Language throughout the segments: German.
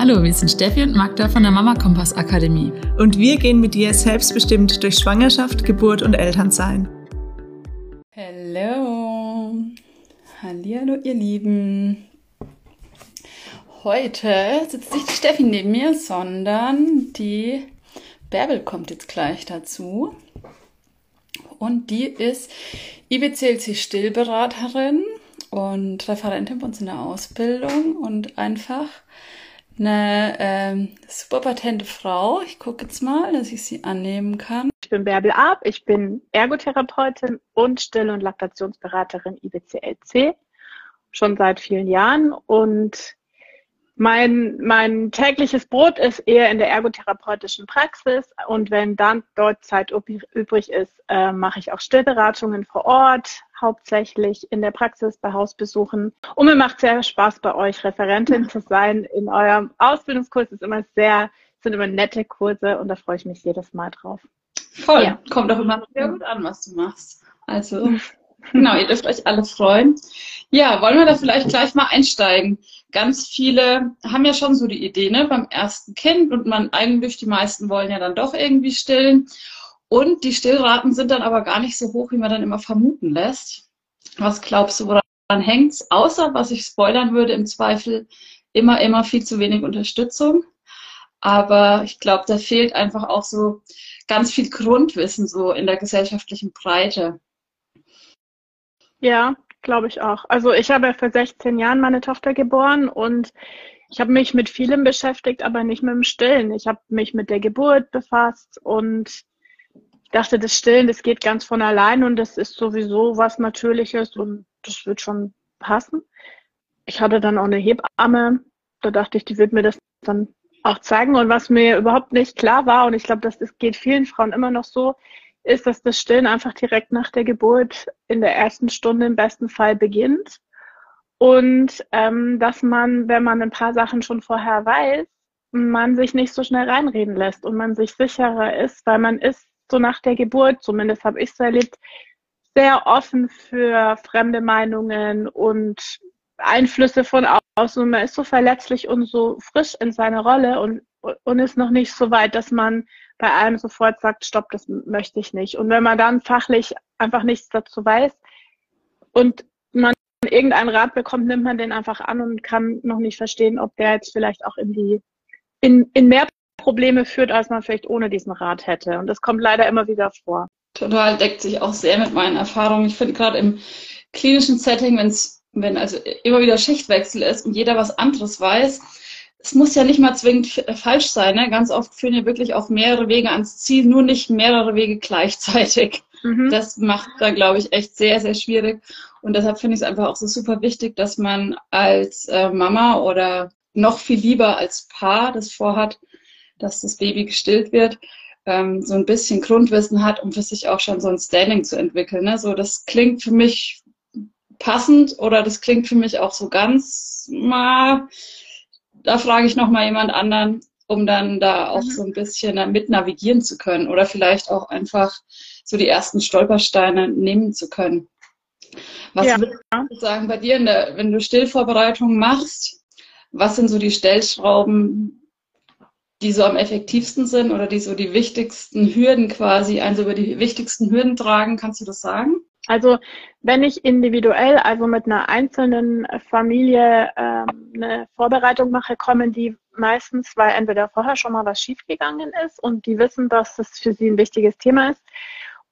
Hallo, wir sind Steffi und Magda von der Mama Kompass Akademie. Und wir gehen mit dir selbstbestimmt durch Schwangerschaft, Geburt und Elternsein. Hallo. Hallihallo, ihr Lieben. Heute sitzt nicht die Steffi neben mir, sondern die Bärbel kommt jetzt gleich dazu. Und die ist IBCLC Stillberaterin und Referentin bei uns in der Ausbildung und einfach eine ähm, super patente Frau. Ich gucke jetzt mal, dass ich sie annehmen kann. Ich bin Bärbel Ab, ich bin Ergotherapeutin und Still- und Laktationsberaterin IBCLC schon seit vielen Jahren und mein, mein tägliches Brot ist eher in der ergotherapeutischen Praxis und wenn dann dort Zeit übrig ist, äh, mache ich auch Stillberatungen vor Ort, hauptsächlich in der Praxis bei Hausbesuchen. Und mir macht sehr Spaß bei euch Referentin zu sein. In eurem Ausbildungskurs ist immer sehr, sind immer nette Kurse und da freue ich mich jedes Mal drauf. Voll, ja. kommt auch immer sehr gut an, was du machst. Also Genau, ihr dürft euch alle freuen. Ja, wollen wir da vielleicht gleich mal einsteigen? Ganz viele haben ja schon so die Idee, ne, beim ersten Kind und man eigentlich, die meisten wollen ja dann doch irgendwie stillen. Und die Stillraten sind dann aber gar nicht so hoch, wie man dann immer vermuten lässt. Was glaubst du, woran hängt's? Außer, was ich spoilern würde, im Zweifel immer, immer viel zu wenig Unterstützung. Aber ich glaube, da fehlt einfach auch so ganz viel Grundwissen so in der gesellschaftlichen Breite. Ja, glaube ich auch. Also ich habe vor 16 Jahren meine Tochter geboren und ich habe mich mit vielem beschäftigt, aber nicht mit dem Stillen. Ich habe mich mit der Geburt befasst und ich dachte, das Stillen, das geht ganz von allein und das ist sowieso was Natürliches und das wird schon passen. Ich hatte dann auch eine Hebamme, da dachte ich, die wird mir das dann auch zeigen. Und was mir überhaupt nicht klar war, und ich glaube, das, geht vielen Frauen immer noch so, ist, dass das Stillen einfach direkt nach der Geburt in der ersten Stunde im besten Fall beginnt. Und ähm, dass man, wenn man ein paar Sachen schon vorher weiß, man sich nicht so schnell reinreden lässt und man sich sicherer ist, weil man ist so nach der Geburt, zumindest habe ich es erlebt, sehr offen für fremde Meinungen und Einflüsse von außen. Man ist so verletzlich und so frisch in seiner Rolle und, und ist noch nicht so weit, dass man bei allem sofort sagt, stopp, das möchte ich nicht. Und wenn man dann fachlich einfach nichts dazu weiß und man irgendeinen Rat bekommt, nimmt man den einfach an und kann noch nicht verstehen, ob der jetzt vielleicht auch in die, in, in mehr Probleme führt, als man vielleicht ohne diesen Rat hätte. Und das kommt leider immer wieder vor. Total deckt sich auch sehr mit meinen Erfahrungen. Ich finde gerade im klinischen Setting, wenn's, wenn also immer wieder Schichtwechsel ist und jeder was anderes weiß, es muss ja nicht mal zwingend falsch sein. Ne? Ganz oft führen ja wirklich auch mehrere Wege ans Ziel, nur nicht mehrere Wege gleichzeitig. Mhm. Das macht da, glaube ich, echt sehr, sehr schwierig. Und deshalb finde ich es einfach auch so super wichtig, dass man als äh, Mama oder noch viel lieber als Paar das vorhat, dass das Baby gestillt wird, ähm, so ein bisschen Grundwissen hat, um für sich auch schon so ein Standing zu entwickeln. Ne? So, das klingt für mich passend oder das klingt für mich auch so ganz mal da frage ich nochmal jemand anderen, um dann da auch mhm. so ein bisschen mit navigieren zu können oder vielleicht auch einfach so die ersten Stolpersteine nehmen zu können. Was ja. würde ich sagen bei dir, der, wenn du Stillvorbereitungen machst, was sind so die Stellschrauben, die so am effektivsten sind oder die so die wichtigsten Hürden quasi, also über die wichtigsten Hürden tragen? Kannst du das sagen? Also wenn ich individuell, also mit einer einzelnen Familie ähm, eine Vorbereitung mache, kommen die meistens, weil entweder vorher schon mal was schiefgegangen ist und die wissen, dass das für sie ein wichtiges Thema ist,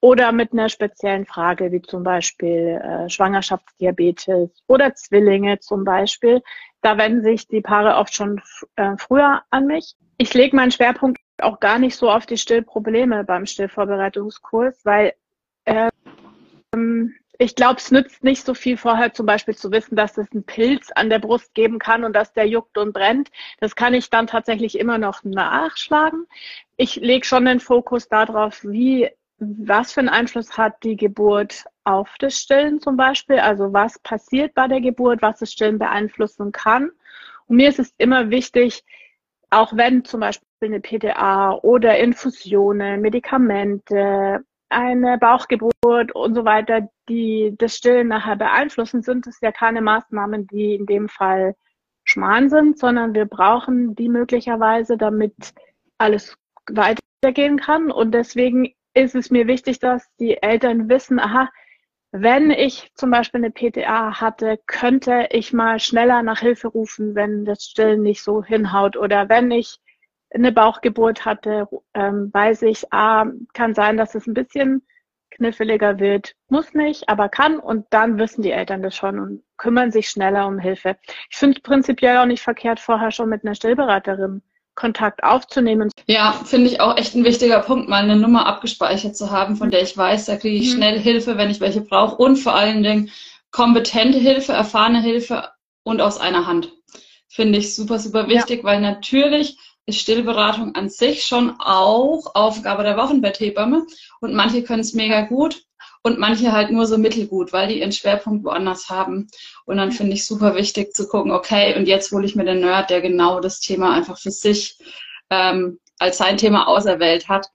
oder mit einer speziellen Frage, wie zum Beispiel äh, Schwangerschaftsdiabetes oder Zwillinge zum Beispiel. Da wenden sich die Paare oft schon äh, früher an mich. Ich lege meinen Schwerpunkt auch gar nicht so auf die Stillprobleme beim Stillvorbereitungskurs, weil äh, ich glaube, es nützt nicht so viel vorher zum Beispiel zu wissen, dass es einen Pilz an der Brust geben kann und dass der juckt und brennt. Das kann ich dann tatsächlich immer noch nachschlagen. Ich lege schon den Fokus darauf, wie, was für einen Einfluss hat die Geburt auf das Stillen zum Beispiel. Also was passiert bei der Geburt, was das Stillen beeinflussen kann. Und mir ist es immer wichtig, auch wenn zum Beispiel eine PTA oder Infusionen, Medikamente, eine Bauchgeburt und so weiter, die das Stillen nachher beeinflussen, sind es ja keine Maßnahmen, die in dem Fall Schmarrn sind, sondern wir brauchen die möglicherweise, damit alles weitergehen kann. Und deswegen ist es mir wichtig, dass die Eltern wissen, aha, wenn ich zum Beispiel eine PTA hatte, könnte ich mal schneller nach Hilfe rufen, wenn das Stillen nicht so hinhaut. Oder wenn ich eine Bauchgeburt hatte, ähm, weiß ich, ah, kann sein, dass es ein bisschen kniffliger wird. Muss nicht, aber kann. Und dann wissen die Eltern das schon und kümmern sich schneller um Hilfe. Ich finde es prinzipiell auch nicht verkehrt, vorher schon mit einer Stillberaterin Kontakt aufzunehmen. Ja, finde ich auch echt ein wichtiger Punkt, mal eine Nummer abgespeichert zu haben, von der ich weiß, da kriege ich mhm. schnell Hilfe, wenn ich welche brauche und vor allen Dingen kompetente Hilfe, erfahrene Hilfe und aus einer Hand. Finde ich super, super wichtig, ja. weil natürlich ist Stillberatung an sich schon auch Aufgabe der Wochenbetthebamme und manche können es mega gut und manche halt nur so mittelgut, weil die ihren Schwerpunkt woanders haben. Und dann finde ich super wichtig zu gucken, okay, und jetzt hole ich mir den Nerd, der genau das Thema einfach für sich ähm, als sein Thema auserwählt hat.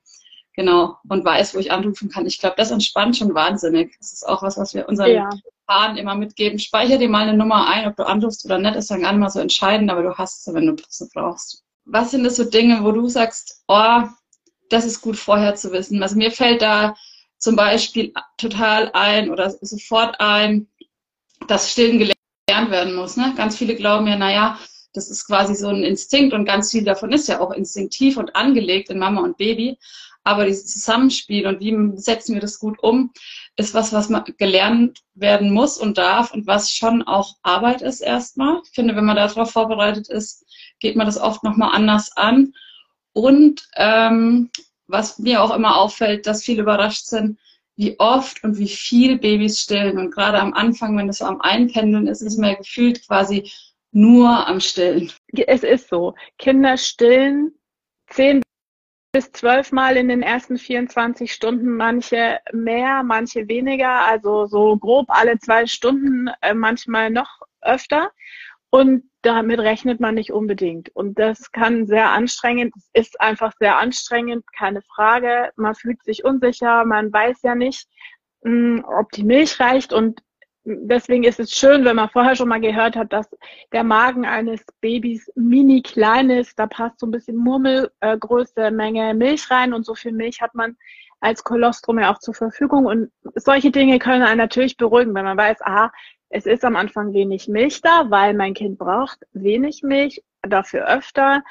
Genau, und weiß, wo ich anrufen kann. Ich glaube, das entspannt schon wahnsinnig. Das ist auch was, was wir unseren ja. Paaren immer mitgeben. Speicher dir mal eine Nummer ein, ob du anrufst oder nicht, ist dann gar nicht mal so entscheidend, aber du hast sie, wenn du sie brauchst. Was sind das so Dinge, wo du sagst, oh, das ist gut vorher zu wissen? Also mir fällt da zum Beispiel total ein oder sofort ein, dass Stillen gelernt werden muss. Ne? Ganz viele glauben ja, naja, das ist quasi so ein Instinkt und ganz viel davon ist ja auch instinktiv und angelegt in Mama und Baby. Aber dieses Zusammenspiel und wie setzen wir das gut um, ist was, was gelernt werden muss und darf und was schon auch Arbeit ist erstmal. Ich finde, wenn man darauf vorbereitet ist, geht man das oft nochmal anders an. Und ähm, was mir auch immer auffällt, dass viele überrascht sind, wie oft und wie viel Babys stillen. Und gerade am Anfang, wenn es so am Einpendeln ist, ist mir gefühlt quasi nur am Stillen. Es ist so. Kinder stillen zehn bis zwölf Mal in den ersten 24 Stunden, manche mehr, manche weniger, also so grob alle zwei Stunden, äh, manchmal noch öfter. Und damit rechnet man nicht unbedingt. Und das kann sehr anstrengend, es ist einfach sehr anstrengend, keine Frage. Man fühlt sich unsicher, man weiß ja nicht, hm, ob die Milch reicht. Und deswegen ist es schön, wenn man vorher schon mal gehört hat, dass der Magen eines Babys mini klein ist. Da passt so ein bisschen Murmelgröße, Menge Milch rein und so viel Milch hat man als Kolostrum ja auch zur Verfügung. Und solche Dinge können einen natürlich beruhigen, wenn man weiß, aha, es ist am Anfang wenig Milch da, weil mein Kind braucht wenig Milch, dafür öfter.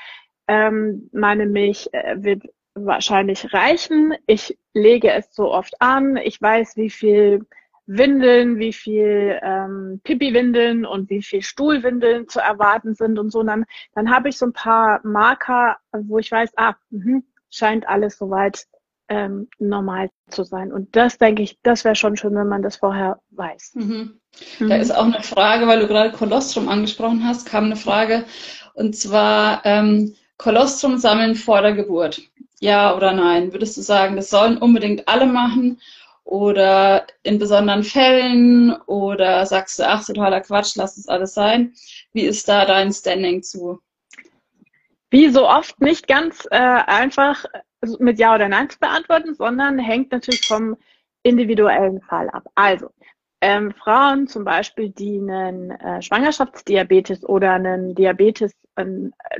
Ähm, meine Milch äh, wird wahrscheinlich reichen. Ich lege es so oft an. Ich weiß, wie viel Windeln, wie viel ähm, Pipi-Windeln und wie viel Stuhlwindeln zu erwarten sind und so. Und dann, dann habe ich so ein paar Marker, wo ich weiß, ah, mh, scheint alles soweit ähm, normal zu sein. Und das denke ich, das wäre schon schön, wenn man das vorher weiß. Mhm. Mhm. Da ist auch eine Frage, weil du gerade Kolostrum angesprochen hast, kam eine Frage und zwar ähm, Kolostrum sammeln vor der Geburt. Ja oder nein? Würdest du sagen, das sollen unbedingt alle machen oder in besonderen Fällen oder sagst du, ach, totaler Quatsch, lass es alles sein? Wie ist da dein Standing zu? Wie so oft nicht ganz äh, einfach mit Ja oder Nein zu beantworten, sondern hängt natürlich vom individuellen Fall ab. Also, ähm, Frauen zum Beispiel, die einen äh, Schwangerschaftsdiabetes oder einen Diabetes äh,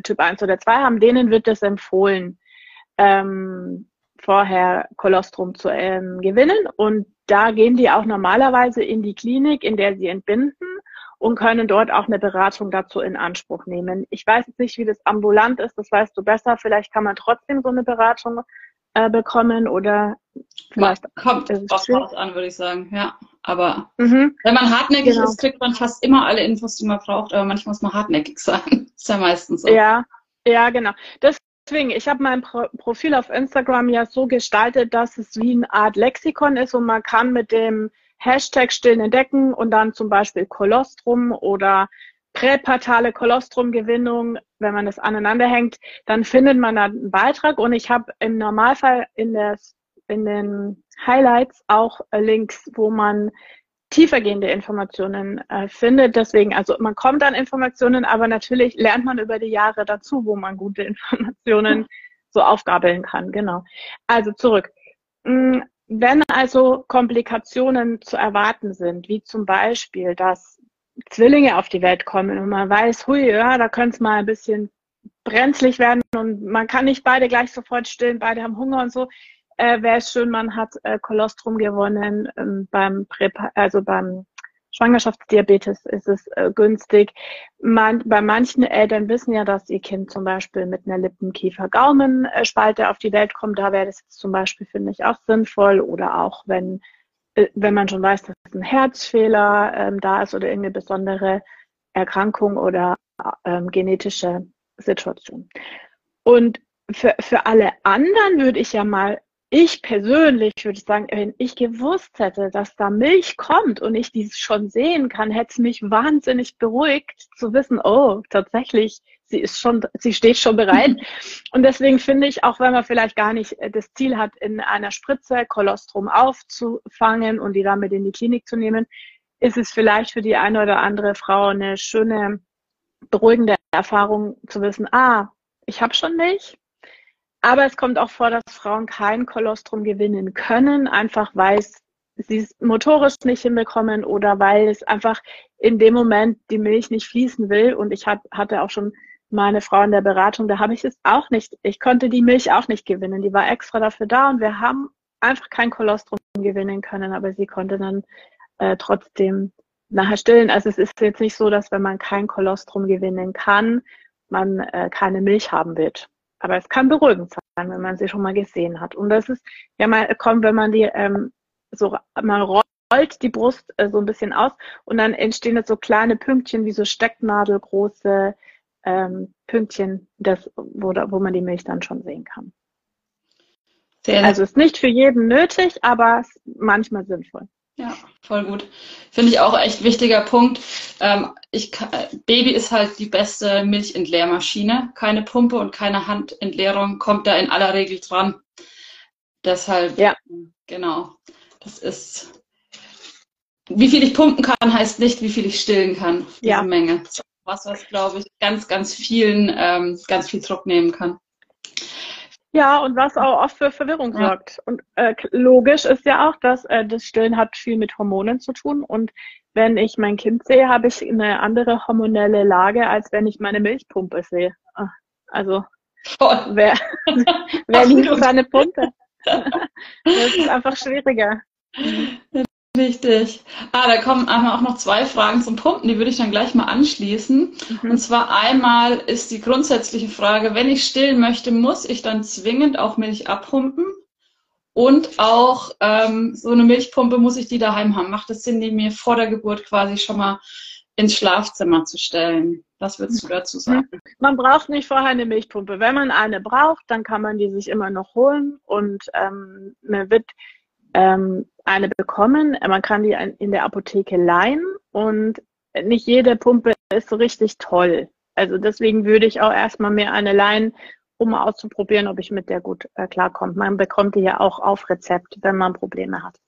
Typ 1 oder 2 haben, denen wird es empfohlen, ähm, vorher Kolostrum zu ähm, gewinnen. Und da gehen die auch normalerweise in die Klinik, in der sie entbinden und können dort auch eine Beratung dazu in Anspruch nehmen. Ich weiß jetzt nicht, wie das ambulant ist, das weißt du besser. Vielleicht kann man trotzdem so eine Beratung äh, bekommen oder vielleicht kommt drauf an, würde ich sagen. Ja, aber mhm. wenn man hartnäckig genau. ist, kriegt man fast immer alle Infos, die man braucht. Aber manchmal muss man hartnäckig sein. ist ja meistens so. Ja, ja, genau. Deswegen, ich habe mein Pro Profil auf Instagram ja so gestaltet, dass es wie eine Art Lexikon ist und man kann mit dem Hashtag stillen entdecken und dann zum Beispiel Kolostrum oder präpartale Kolostrumgewinnung, wenn man das aneinander hängt, dann findet man da einen Beitrag und ich habe im Normalfall in, der, in den Highlights auch Links, wo man tiefergehende Informationen äh, findet. Deswegen, also man kommt an Informationen, aber natürlich lernt man über die Jahre dazu, wo man gute Informationen so aufgabeln kann. Genau. Also zurück. Wenn also Komplikationen zu erwarten sind, wie zum Beispiel, dass Zwillinge auf die Welt kommen und man weiß, hui, ja, da könnte es mal ein bisschen brenzlig werden und man kann nicht beide gleich sofort stillen, beide haben Hunger und so, äh, wäre es schön, man hat äh, Kolostrum gewonnen ähm, beim Präpa also beim Schwangerschaftsdiabetes ist es äh, günstig. Man, bei manchen Eltern wissen ja, dass ihr Kind zum Beispiel mit einer Lippenkiefer-Gaumenspalte auf die Welt kommt. Da wäre das jetzt zum Beispiel, finde ich, auch sinnvoll. Oder auch, wenn, äh, wenn man schon weiß, dass ein Herzfehler ähm, da ist oder irgendeine besondere Erkrankung oder ähm, genetische Situation. Und für, für alle anderen würde ich ja mal ich persönlich würde sagen, wenn ich gewusst hätte, dass da Milch kommt und ich dies schon sehen kann, hätte es mich wahnsinnig beruhigt zu wissen, oh, tatsächlich, sie ist schon, sie steht schon bereit. und deswegen finde ich, auch wenn man vielleicht gar nicht äh, das Ziel hat, in einer Spritze Kolostrum aufzufangen und die damit in die Klinik zu nehmen, ist es vielleicht für die eine oder andere Frau eine schöne, beruhigende Erfahrung zu wissen, ah, ich habe schon Milch, aber es kommt auch vor, dass Frauen kein Kolostrum gewinnen können, einfach weil sie es motorisch nicht hinbekommen oder weil es einfach in dem Moment die Milch nicht fließen will. Und ich hab, hatte auch schon meine Frau in der Beratung, da habe ich es auch nicht, ich konnte die Milch auch nicht gewinnen. Die war extra dafür da und wir haben einfach kein Kolostrum gewinnen können, aber sie konnte dann äh, trotzdem nachher stillen. Also es ist jetzt nicht so, dass wenn man kein Kolostrum gewinnen kann, man äh, keine Milch haben wird. Aber es kann beruhigend sein, wenn man sie schon mal gesehen hat. Und das ist ja mal kommt, wenn man die ähm, so man rollt die Brust äh, so ein bisschen aus und dann entstehen jetzt so kleine Pünktchen wie so Stecknadelgroße ähm, Pünktchen, das, wo, wo man die Milch dann schon sehen kann. Sehr also ist nicht für jeden nötig, aber manchmal sinnvoll. Ja, voll gut. Finde ich auch echt wichtiger Punkt. Ähm, ich, Baby ist halt die beste Milchentleermaschine. Keine Pumpe und keine Handentleerung kommt da in aller Regel dran. Deshalb, ja. genau. Das ist, wie viel ich pumpen kann, heißt nicht, wie viel ich stillen kann. Diese ja. Menge. Was, was glaube ich, ganz, ganz vielen, ähm, ganz viel Druck nehmen kann. Ja, und was auch oft für Verwirrung ja. sorgt. Und äh, logisch ist ja auch, dass äh, das Stillen hat viel mit Hormonen zu tun. Und wenn ich mein Kind sehe, habe ich eine andere hormonelle Lage, als wenn ich meine Milchpumpe sehe. Ah, also Voll. wer, wer liebt seine Pumpe? das ist einfach schwieriger. Richtig. Ah, da kommen auch noch zwei Fragen zum Pumpen, die würde ich dann gleich mal anschließen. Mhm. Und zwar einmal ist die grundsätzliche Frage, wenn ich stillen möchte, muss ich dann zwingend auch Milch abpumpen? Und auch ähm, so eine Milchpumpe muss ich die daheim haben. Macht es Sinn, die mir vor der Geburt quasi schon mal ins Schlafzimmer zu stellen? Was würdest du dazu mhm. sagen? Man braucht nicht vorher eine Milchpumpe. Wenn man eine braucht, dann kann man die sich immer noch holen und ähm, man wird ähm, eine bekommen. Man kann die in der Apotheke leihen und nicht jede Pumpe ist so richtig toll. Also deswegen würde ich auch erstmal mir eine leihen, um auszuprobieren, ob ich mit der gut äh, klarkomme. Man bekommt die ja auch auf Rezept, wenn man Probleme hat.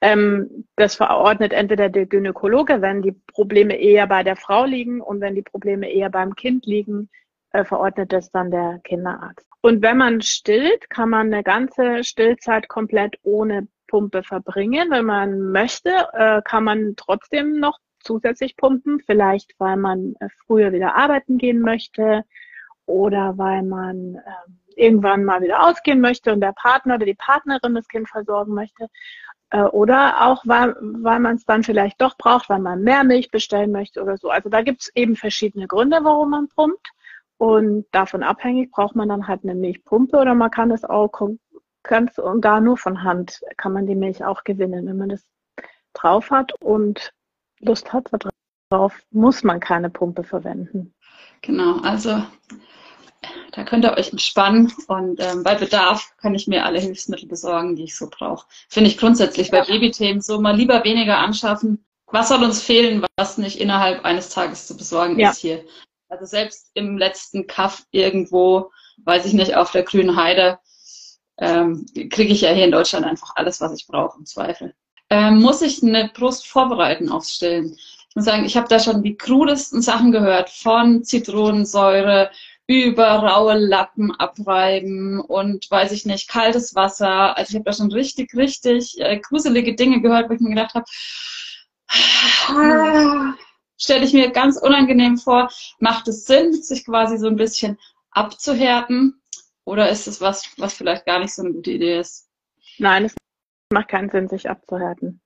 Ähm, das verordnet entweder der Gynäkologe, wenn die Probleme eher bei der Frau liegen und wenn die Probleme eher beim Kind liegen, äh, verordnet das dann der Kinderarzt. Und wenn man stillt, kann man eine ganze Stillzeit komplett ohne Pumpe verbringen. Wenn man möchte, äh, kann man trotzdem noch zusätzlich pumpen, vielleicht weil man äh, früher wieder arbeiten gehen möchte oder weil man äh, irgendwann mal wieder ausgehen möchte und der Partner oder die Partnerin das Kind versorgen möchte. Oder auch, weil, weil man es dann vielleicht doch braucht, weil man mehr Milch bestellen möchte oder so. Also da gibt es eben verschiedene Gründe, warum man pumpt. Und davon abhängig braucht man dann halt eine Milchpumpe oder man kann es auch ganz und gar nur von Hand kann man die Milch auch gewinnen. Wenn man das drauf hat und Lust hat darauf, muss man keine Pumpe verwenden. Genau, also da könnt ihr euch entspannen und ähm, bei Bedarf kann ich mir alle Hilfsmittel besorgen, die ich so brauche. Finde ich grundsätzlich bei Babythemen so mal lieber weniger anschaffen. Was soll uns fehlen, was nicht innerhalb eines Tages zu besorgen ja. ist hier? Also selbst im letzten Kaff irgendwo, weiß ich nicht, auf der grünen Heide, ähm, kriege ich ja hier in Deutschland einfach alles, was ich brauche, im Zweifel. Ähm, muss ich eine Brust vorbereiten aufs Stillen? Ich muss sagen, ich habe da schon die krudesten Sachen gehört, von Zitronensäure über raue Lappen abreiben und weiß ich nicht, kaltes Wasser. Also ich habe da schon richtig, richtig äh, gruselige Dinge gehört, wo ich mir gedacht habe, ah, stelle ich mir ganz unangenehm vor. Macht es Sinn, sich quasi so ein bisschen abzuhärten? Oder ist es was, was vielleicht gar nicht so eine gute Idee ist? Nein, es macht keinen Sinn, sich abzuhärten.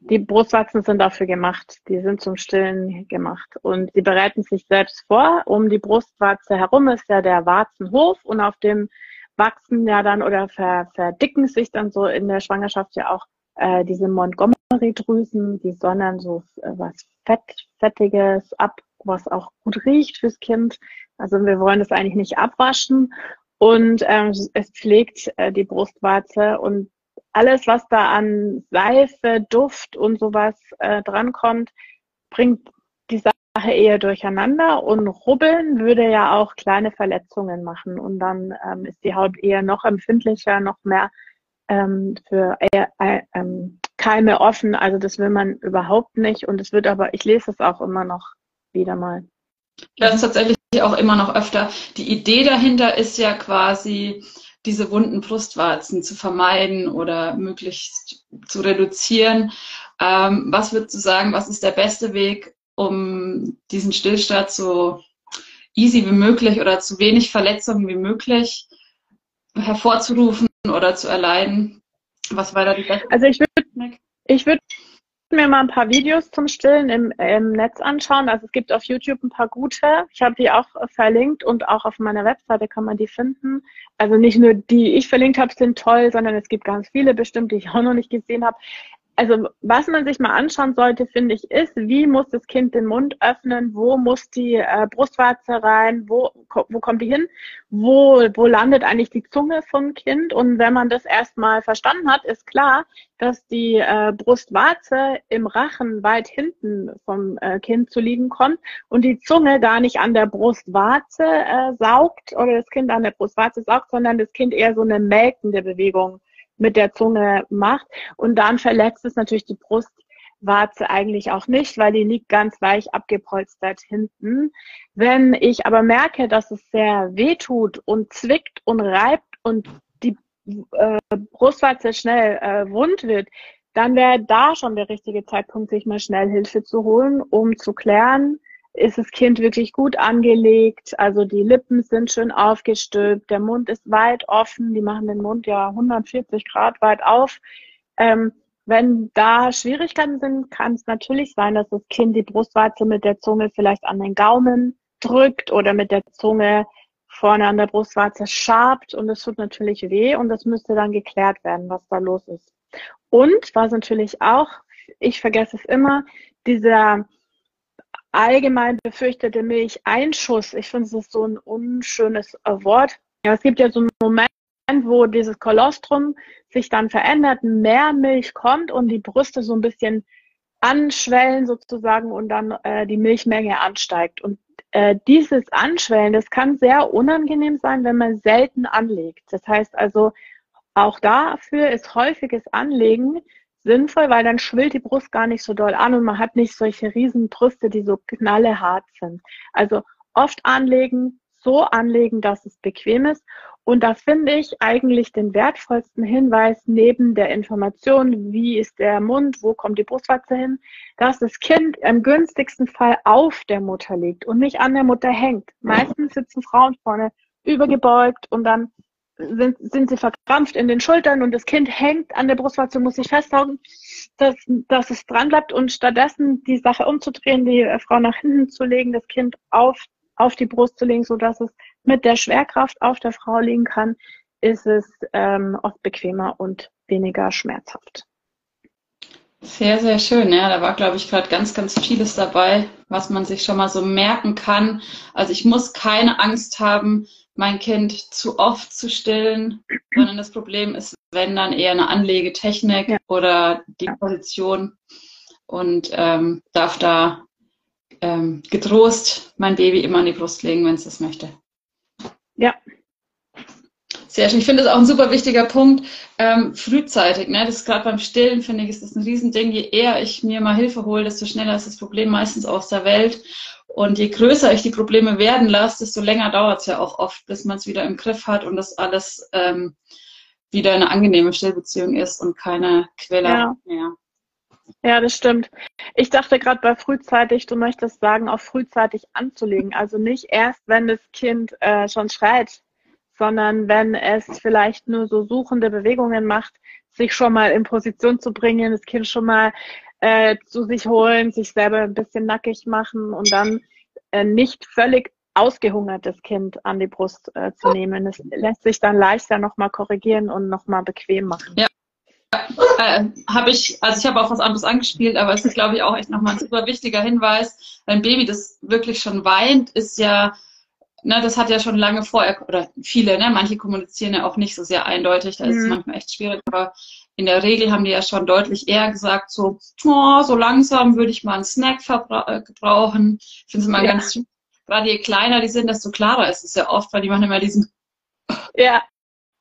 Die Brustwarzen sind dafür gemacht. Die sind zum Stillen gemacht. Und sie bereiten sich selbst vor. Um die Brustwarze herum ist ja der Warzenhof und auf dem wachsen ja dann oder ver, verdicken sich dann so in der Schwangerschaft ja auch äh, diese Montgomery-Drüsen, die sondern so äh, was Fett, Fettiges ab, was auch gut riecht fürs Kind. Also wir wollen das eigentlich nicht abwaschen. Und ähm, es pflegt äh, die Brustwarze und alles, was da an Seife, Duft und sowas äh, drankommt, bringt die Sache eher durcheinander und rubbeln würde ja auch kleine Verletzungen machen und dann ähm, ist die Haut eher noch empfindlicher, noch mehr ähm, für äh, äh, ähm, Keime offen. Also das will man überhaupt nicht und es wird aber, ich lese es auch immer noch wieder mal. Das ist tatsächlich auch immer noch öfter. Die Idee dahinter ist ja quasi, diese wunden Brustwarzen zu vermeiden oder möglichst zu reduzieren. Ähm, was würdest du sagen, was ist der beste Weg, um diesen Stillstand so easy wie möglich oder zu wenig Verletzungen wie möglich hervorzurufen oder zu erleiden? Was war da die beste Also ich würde ich würde mir mal ein paar Videos zum Stillen im, im Netz anschauen. Also es gibt auf YouTube ein paar gute. Ich habe die auch verlinkt und auch auf meiner Webseite kann man die finden. Also nicht nur die ich verlinkt habe, sind toll, sondern es gibt ganz viele bestimmt, die ich auch noch nicht gesehen habe also was man sich mal anschauen sollte, finde ich, ist, wie muss das Kind den Mund öffnen, wo muss die äh, Brustwarze rein, wo, wo kommt die hin, wo, wo landet eigentlich die Zunge vom Kind. Und wenn man das erstmal verstanden hat, ist klar, dass die äh, Brustwarze im Rachen weit hinten vom äh, Kind zu liegen kommt und die Zunge gar nicht an der Brustwarze äh, saugt oder das Kind an der Brustwarze saugt, sondern das Kind eher so eine melkende Bewegung mit der Zunge macht. Und dann verletzt es natürlich die Brustwarze eigentlich auch nicht, weil die liegt ganz weich abgepolstert hinten. Wenn ich aber merke, dass es sehr weh tut und zwickt und reibt und die äh, Brustwarze schnell äh, wund wird, dann wäre da schon der richtige Zeitpunkt, sich mal schnell Hilfe zu holen, um zu klären, ist das Kind wirklich gut angelegt. Also die Lippen sind schön aufgestülpt, der Mund ist weit offen, die machen den Mund ja 140 Grad weit auf. Ähm, wenn da Schwierigkeiten sind, kann es natürlich sein, dass das Kind die Brustwarze mit der Zunge vielleicht an den Gaumen drückt oder mit der Zunge vorne an der Brustwarze schabt und es tut natürlich weh und das müsste dann geklärt werden, was da los ist. Und was natürlich auch, ich vergesse es immer, dieser allgemein befürchtete Milcheinschuss. Ich finde, es ist so ein unschönes äh, Wort. Ja, es gibt ja so einen Moment, wo dieses Kolostrum sich dann verändert, mehr Milch kommt und die Brüste so ein bisschen anschwellen sozusagen und dann äh, die Milchmenge ansteigt. Und äh, dieses Anschwellen, das kann sehr unangenehm sein, wenn man selten anlegt. Das heißt also, auch dafür ist häufiges Anlegen sinnvoll, weil dann schwillt die Brust gar nicht so doll an und man hat nicht solche riesen Brüste, die so knallehart sind. Also oft anlegen, so anlegen, dass es bequem ist. Und da finde ich eigentlich den wertvollsten Hinweis neben der Information, wie ist der Mund, wo kommt die Brustwarze hin, dass das Kind im günstigsten Fall auf der Mutter liegt und nicht an der Mutter hängt. Meistens sitzen Frauen vorne übergebeugt und dann sind, sind sie verkrampft in den Schultern und das Kind hängt an der Brustwarze, muss sich festhalten, dass, dass es dran bleibt und stattdessen die Sache umzudrehen, die äh, Frau nach hinten zu legen, das Kind auf, auf die Brust zu legen, so dass es mit der Schwerkraft auf der Frau liegen kann, ist es ähm, oft bequemer und weniger schmerzhaft. Sehr, sehr schön. Ja, da war, glaube ich, gerade ganz, ganz vieles dabei, was man sich schon mal so merken kann. Also ich muss keine Angst haben, mein Kind zu oft zu stillen, sondern das Problem ist, wenn dann eher eine Anlegetechnik ja. oder die Position und ähm, darf da ähm, getrost mein Baby immer an die Brust legen, wenn es das möchte. Ja, sehr schön. Ich finde das auch ein super wichtiger Punkt. Ähm, frühzeitig, ne? Das ist gerade beim Stillen, finde ich, ist das ein Riesending. Je eher ich mir mal Hilfe hole, desto schneller ist das Problem meistens aus der Welt. Und je größer ich die Probleme werden lasse, desto länger dauert es ja auch oft, bis man es wieder im Griff hat und das alles ähm, wieder eine angenehme Stillbeziehung ist und keine Quelle ja. mehr. Ja, das stimmt. Ich dachte gerade bei frühzeitig, du möchtest sagen, auch frühzeitig anzulegen. Also nicht erst, wenn das Kind äh, schon schreit, sondern wenn es vielleicht nur so suchende Bewegungen macht, sich schon mal in Position zu bringen, das Kind schon mal äh, zu sich holen, sich selber ein bisschen nackig machen und dann äh, nicht völlig ausgehungertes Kind an die Brust äh, zu nehmen. Es lässt sich dann leichter nochmal korrigieren und nochmal bequem machen. Ja. Äh, habe ich, also ich habe auch was anderes angespielt, aber es ist, glaube ich, auch echt nochmal ein super wichtiger Hinweis. Ein Baby, das wirklich schon weint, ist ja, ne, das hat ja schon lange vorher, oder viele, ne, manche kommunizieren ja auch nicht so sehr eindeutig, da ist es mhm. manchmal echt schwierig, aber in der Regel haben die ja schon deutlich eher gesagt, so, oh, so langsam würde ich mal einen Snack äh, gebrauchen. Ich finde es immer ja. ganz gerade je kleiner die sind, desto klarer ist es ja oft, weil die machen immer diesen ja.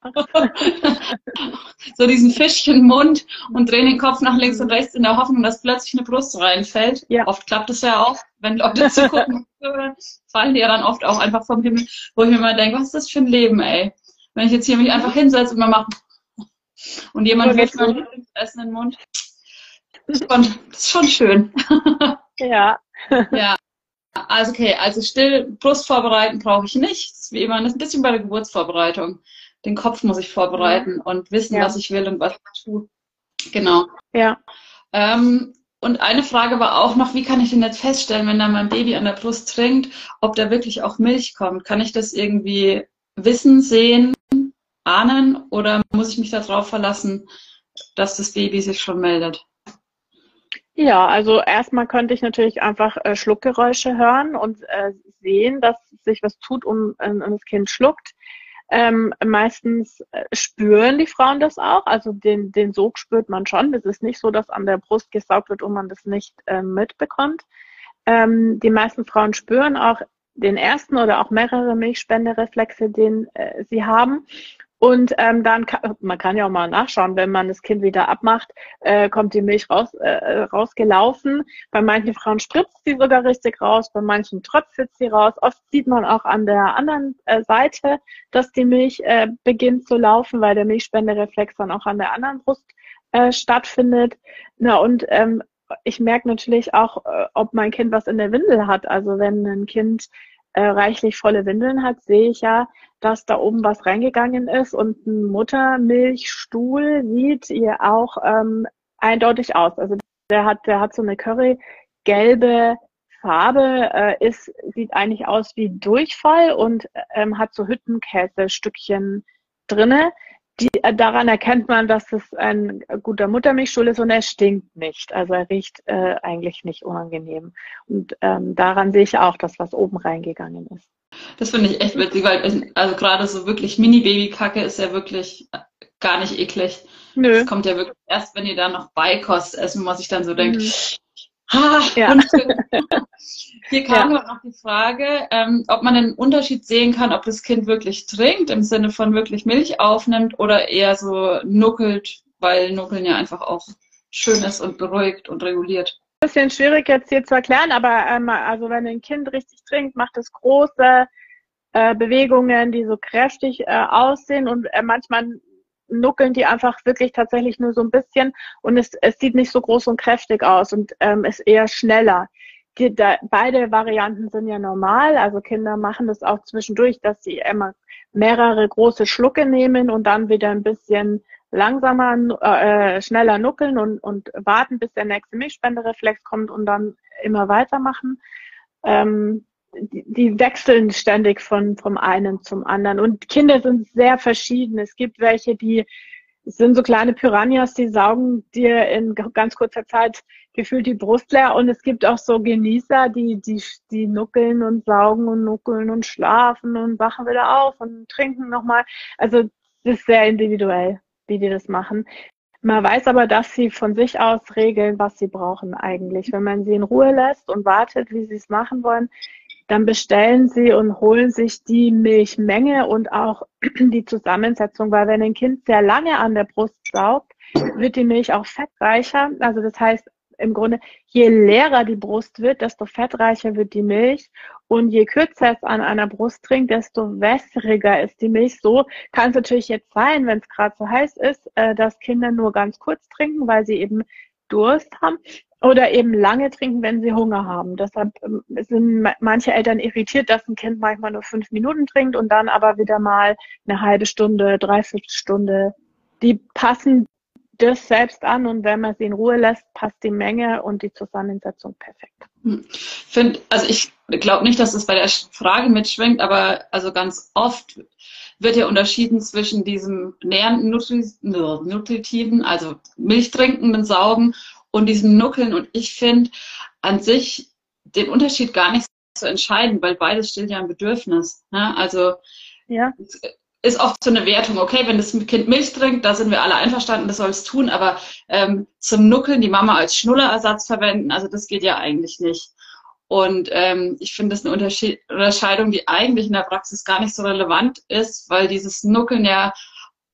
so diesen Fischchenmund und drehen den Kopf nach links und rechts in der Hoffnung, dass plötzlich eine Brust reinfällt. Ja. Oft klappt es ja auch, wenn Leute zugucken, fallen die ja dann oft auch einfach vom Himmel, wo ich mir mal denke, was ist das für ein Leben, ey? Wenn ich jetzt hier mich einfach hinsetze und mal mache und jemand wirft mir Essen in den Mund. Das ist schon, das ist schon schön. Ja. Ja. Also okay, also still Brust vorbereiten brauche ich nicht. Das ist wie immer ein bisschen bei der Geburtsvorbereitung. Den Kopf muss ich vorbereiten und wissen, ja. was ich will und was ich tue. Genau. Ja. Ähm, und eine Frage war auch noch, wie kann ich denn jetzt feststellen, wenn da mein Baby an der Brust trinkt, ob da wirklich auch Milch kommt? Kann ich das irgendwie wissen, sehen, ahnen oder muss ich mich darauf verlassen, dass das Baby sich schon meldet? Ja, also erstmal könnte ich natürlich einfach äh, Schluckgeräusche hören und äh, sehen, dass sich was tut und, äh, und das Kind schluckt. Ähm, meistens äh, spüren die Frauen das auch, also den, den Sog spürt man schon. Es ist nicht so, dass an der Brust gesaugt wird und man das nicht äh, mitbekommt. Ähm, die meisten Frauen spüren auch den ersten oder auch mehrere Milchspendereflexe, den äh, sie haben. Und ähm, dann kann, man kann ja auch mal nachschauen, wenn man das Kind wieder abmacht, äh, kommt die Milch raus, äh, rausgelaufen. Bei manchen Frauen spritzt sie sogar richtig raus, bei manchen tröpfelt sie raus. Oft sieht man auch an der anderen äh, Seite, dass die Milch äh, beginnt zu laufen, weil der Milchspendereflex dann auch an der anderen Brust äh, stattfindet. Na und ähm, ich merke natürlich auch, äh, ob mein Kind was in der Windel hat. Also wenn ein Kind äh, reichlich volle Windeln hat, sehe ich ja, dass da oben was reingegangen ist und ein Muttermilchstuhl sieht ihr auch ähm, eindeutig aus. Also der hat, der hat so eine currygelbe Farbe, äh, ist, sieht eigentlich aus wie Durchfall und ähm, hat so Hüttenkäsestückchen drinne die, äh, daran erkennt man, dass es ein guter Muttermilchstuhl ist und er stinkt nicht. Also er riecht äh, eigentlich nicht unangenehm. Und ähm, daran sehe ich auch, dass was oben reingegangen ist. Das finde ich echt witzig, weil also gerade so wirklich Mini-Baby-Kacke ist ja wirklich gar nicht eklig. Nö. Das kommt ja wirklich erst, wenn ihr da noch Beikost essen, was ich dann so denke, mhm. Ha, ja. Hier kam ja. noch die Frage, ähm, ob man den Unterschied sehen kann, ob das Kind wirklich trinkt, im Sinne von wirklich Milch aufnimmt oder eher so nuckelt, weil Nuckeln ja einfach auch schön ist und beruhigt und reguliert. Bisschen schwierig jetzt hier zu erklären, aber ähm, also wenn ein Kind richtig trinkt, macht es große äh, Bewegungen, die so kräftig äh, aussehen und äh, manchmal nuckeln die einfach wirklich tatsächlich nur so ein bisschen und es, es sieht nicht so groß und kräftig aus und ähm, ist eher schneller. Die, da, beide Varianten sind ja normal, also Kinder machen das auch zwischendurch, dass sie immer mehrere große Schlucke nehmen und dann wieder ein bisschen langsamer, äh, schneller nuckeln und, und warten, bis der nächste Milchspendereflex kommt und dann immer weitermachen. Ähm, die, die wechseln ständig von vom einen zum anderen. Und Kinder sind sehr verschieden. Es gibt welche, die sind so kleine Piranhas, die saugen dir in ganz kurzer Zeit gefühlt die Brust leer. Und es gibt auch so Genießer, die, die, die nuckeln und saugen und nuckeln und schlafen und wachen wieder auf und trinken nochmal. Also es ist sehr individuell, wie die das machen. Man weiß aber, dass sie von sich aus regeln, was sie brauchen eigentlich. Wenn man sie in Ruhe lässt und wartet, wie sie es machen wollen, dann bestellen sie und holen sich die Milchmenge und auch die Zusammensetzung, weil wenn ein Kind sehr lange an der Brust saugt, wird die Milch auch fettreicher. Also das heißt im Grunde, je leerer die Brust wird, desto fettreicher wird die Milch. Und je kürzer es an einer Brust trinkt, desto wässriger ist die Milch. So kann es natürlich jetzt sein, wenn es gerade so heiß ist, äh, dass Kinder nur ganz kurz trinken, weil sie eben Durst haben oder eben lange trinken, wenn sie Hunger haben. Deshalb ähm, sind manche Eltern irritiert, dass ein Kind manchmal nur fünf Minuten trinkt und dann aber wieder mal eine halbe Stunde, dreiviertel Stunde. Die passen das selbst an und wenn man sie in Ruhe lässt, passt die Menge und die Zusammensetzung perfekt. Hm. Find, also ich glaube nicht, dass es bei der Frage mitschwingt, aber also ganz oft wird ja unterschieden zwischen diesem nährenden Nutritiven, also milchtrinkenden Saugen und diesem Nuckeln. Und ich finde an sich den Unterschied gar nicht so entscheidend, weil beides stillt ja ein Bedürfnis. Ne? Also ja. ist oft so eine Wertung, okay, wenn das Kind Milch trinkt, da sind wir alle einverstanden, das soll es tun, aber ähm, zum Nuckeln die Mama als Schnullerersatz verwenden, also das geht ja eigentlich nicht. Und ähm, ich finde das eine Unterscheidung, die eigentlich in der Praxis gar nicht so relevant ist, weil dieses Nuckeln ja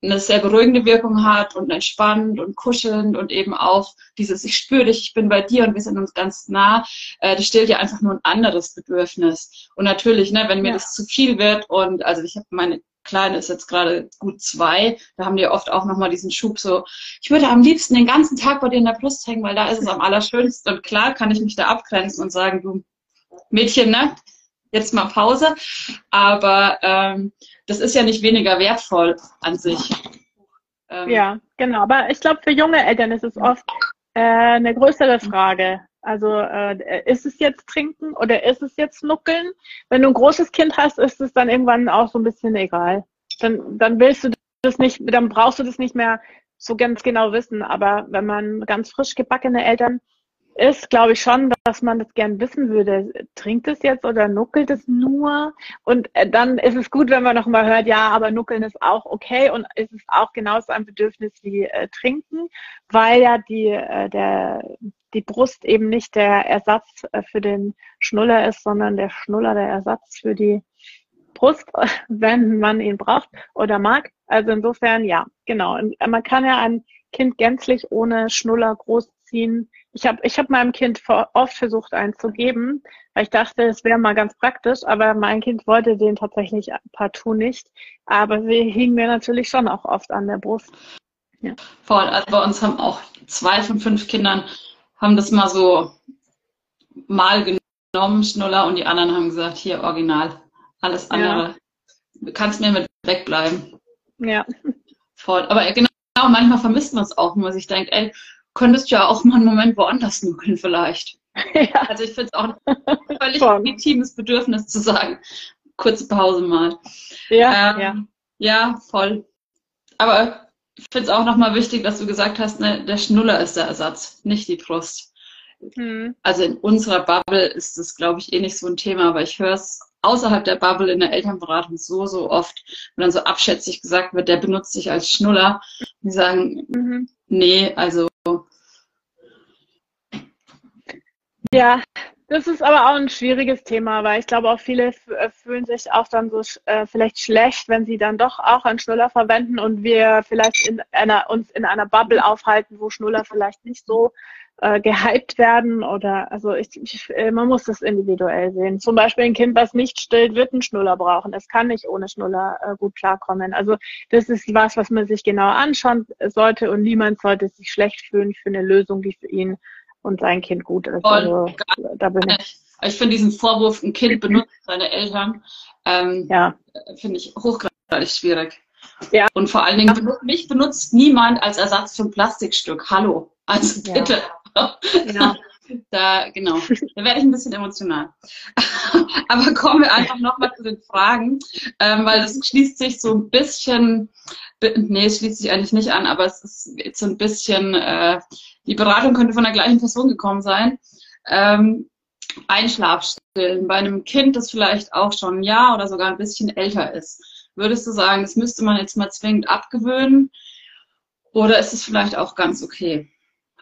eine sehr beruhigende Wirkung hat und entspannend und kuschelnd und eben auch dieses Ich spüre dich, ich bin bei dir und wir sind uns ganz nah, äh, das stillt ja einfach nur ein anderes Bedürfnis. Und natürlich, ne, wenn mir ja. das zu viel wird und also ich habe meine Kleine ist jetzt gerade gut zwei, da haben die oft auch nochmal diesen Schub so, ich würde am liebsten den ganzen Tag bei dir in der Brust hängen, weil da ist es am allerschönsten und klar kann ich mich da abgrenzen und sagen, du Mädchen, ne, jetzt mal Pause, aber ähm, das ist ja nicht weniger wertvoll an sich. Ähm, ja, genau, aber ich glaube, für junge Eltern ist es oft äh, eine größere Frage. Also äh, ist es jetzt trinken oder ist es jetzt nuckeln? Wenn du ein großes Kind hast, ist es dann irgendwann auch so ein bisschen egal. Dann, dann willst du das nicht, dann brauchst du das nicht mehr so ganz genau wissen. Aber wenn man ganz frisch gebackene Eltern ist, glaube ich schon, dass man das gern wissen würde. Trinkt es jetzt oder nuckelt es nur? Und äh, dann ist es gut, wenn man noch mal hört, ja, aber nuckeln ist auch okay und ist es auch genauso ein Bedürfnis wie äh, trinken, weil ja die, äh, der, die Brust eben nicht der Ersatz äh, für den Schnuller ist, sondern der Schnuller der Ersatz für die Brust, wenn man ihn braucht oder mag. Also insofern, ja, genau. Und man kann ja ein Kind gänzlich ohne Schnuller großziehen ich habe ich hab meinem Kind oft versucht, einen zu geben, weil ich dachte, es wäre mal ganz praktisch, aber mein Kind wollte den tatsächlich partout nicht. Aber sie hingen mir natürlich schon auch oft an der Brust. Ja. Voll, also bei uns haben auch zwei von fünf Kindern haben das mal so mal genommen, Schnuller, und die anderen haben gesagt, hier original, alles andere. Ja. Du kannst mir mit wegbleiben. Ja. Voll. Aber genau, manchmal vermisst man es auch, wenn man sich denkt, ey, könntest ja auch mal einen Moment woanders nuckeln vielleicht. Ja. Also ich finde es auch ein völlig legitimes Bedürfnis zu sagen, kurze Pause mal. Ja, ähm, ja. ja, voll. Aber ich finde es auch nochmal wichtig, dass du gesagt hast, ne, der Schnuller ist der Ersatz, nicht die Brust. Mhm. Also in unserer Bubble ist das, glaube ich, eh nicht so ein Thema, aber ich höre es außerhalb der Bubble in der Elternberatung so, so oft, wenn dann so abschätzig gesagt wird, der benutzt sich als Schnuller. Die sagen, mhm. nee, also Ja, das ist aber auch ein schwieriges Thema, weil ich glaube auch viele äh, fühlen sich auch dann so äh, vielleicht schlecht, wenn sie dann doch auch einen Schnuller verwenden und wir vielleicht in einer, uns in einer Bubble aufhalten, wo Schnuller vielleicht nicht so äh, gehypt werden oder also ich, ich, äh, man muss das individuell sehen. Zum Beispiel ein Kind, das nicht stillt, wird einen Schnuller brauchen. Es kann nicht ohne Schnuller äh, gut klarkommen. Also das ist was, was man sich genau anschauen sollte und niemand sollte sich schlecht fühlen für eine Lösung, die für ihn und sein Kind gut ist. Also, da bin ich. Ich finde diesen Vorwurf, ein Kind benutzt seine Eltern, ähm, ja. finde ich hochgradig schwierig. Ja. Und vor allen Dingen, ja. mich benutzt niemand als Ersatz für ein Plastikstück. Hallo. Also bitte. Ja. Da, genau. Da werde ich ein bisschen emotional. Aber kommen wir einfach nochmal zu den Fragen, ähm, weil das schließt sich so ein bisschen, nee, es schließt sich eigentlich nicht an, aber es ist so ein bisschen äh, die Beratung könnte von der gleichen Person gekommen sein. Ähm, Einschlafstillen bei einem Kind, das vielleicht auch schon ein Jahr oder sogar ein bisschen älter ist. Würdest du sagen, das müsste man jetzt mal zwingend abgewöhnen? Oder ist es vielleicht auch ganz okay?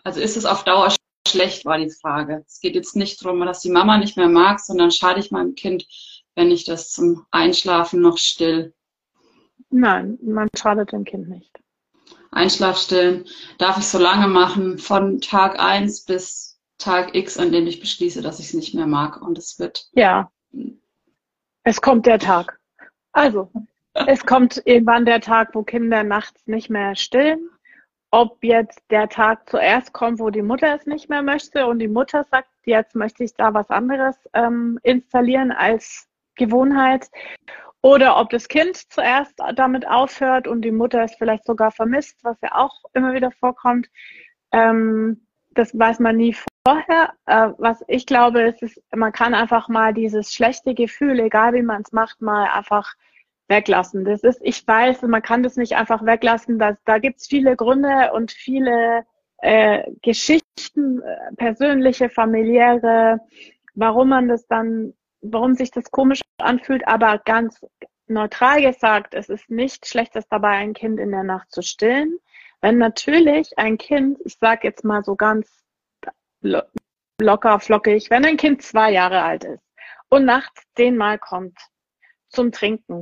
Also ist es auf Dauer schlecht, war die Frage. Es geht jetzt nicht darum, dass die Mama nicht mehr mag, sondern schade ich meinem Kind, wenn ich das zum Einschlafen noch still. Nein, man schadet dem Kind nicht. Einschlafstillen darf ich so lange machen, von Tag 1 bis Tag X, an dem ich beschließe, dass ich es nicht mehr mag. Und es wird. Ja. Es kommt der Tag. Also, es kommt irgendwann der Tag, wo Kinder nachts nicht mehr stillen. ob jetzt der Tag zuerst kommt, wo die Mutter es nicht mehr möchte und die Mutter sagt, jetzt möchte ich da was anderes ähm, installieren als Gewohnheit. Oder ob das Kind zuerst damit aufhört und die Mutter es vielleicht sogar vermisst, was ja auch immer wieder vorkommt. Ähm, das weiß man nie vorher. Äh, was ich glaube, ist, ist, man kann einfach mal dieses schlechte Gefühl, egal wie man es macht, mal einfach weglassen. Das ist, ich weiß, man kann das nicht einfach weglassen. Dass, da gibt es viele Gründe und viele äh, Geschichten, äh, persönliche, familiäre, warum man das dann, warum sich das komisch anfühlt, aber ganz neutral gesagt, es ist nicht schlechtes dabei, ein Kind in der Nacht zu stillen. Wenn natürlich ein Kind, ich sage jetzt mal so ganz locker, flockig, wenn ein Kind zwei Jahre alt ist und nachts zehnmal kommt zum Trinken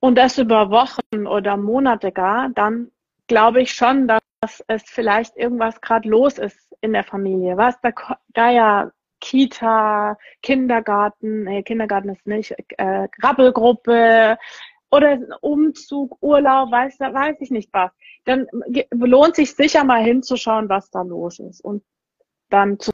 und das über Wochen oder Monate gar, dann glaube ich schon, dass es vielleicht irgendwas gerade los ist in der Familie. Was da ja Kita, Kindergarten, nee, Kindergarten ist nicht, äh, Krabbelgruppe oder Umzug, Urlaub, weiß, weiß ich nicht was. Dann lohnt sich sicher mal hinzuschauen, was da los ist und dann zu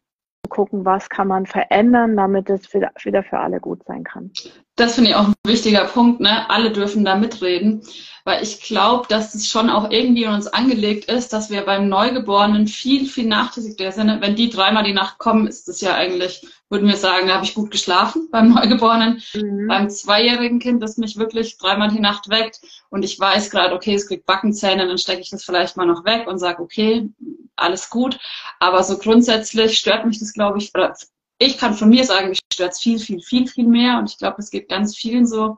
gucken, was kann man verändern, damit es wieder für alle gut sein kann. Das finde ich auch ein wichtiger Punkt, ne? Alle dürfen da mitreden, weil ich glaube, dass es schon auch irgendwie in uns angelegt ist, dass wir beim Neugeborenen viel, viel nachlässiger sind. Wenn die dreimal die Nacht kommen, ist das ja eigentlich, würden wir sagen, da habe ich gut geschlafen beim Neugeborenen. Mhm. Beim zweijährigen Kind, das mich wirklich dreimal die Nacht weckt und ich weiß gerade, okay, es kriegt Backenzähne, dann stecke ich das vielleicht mal noch weg und sage, okay, alles gut. Aber so grundsätzlich stört mich das, glaube ich, oder ich kann von mir sagen, mich stört es viel, viel, viel, viel mehr. Und ich glaube, es geht ganz vielen so.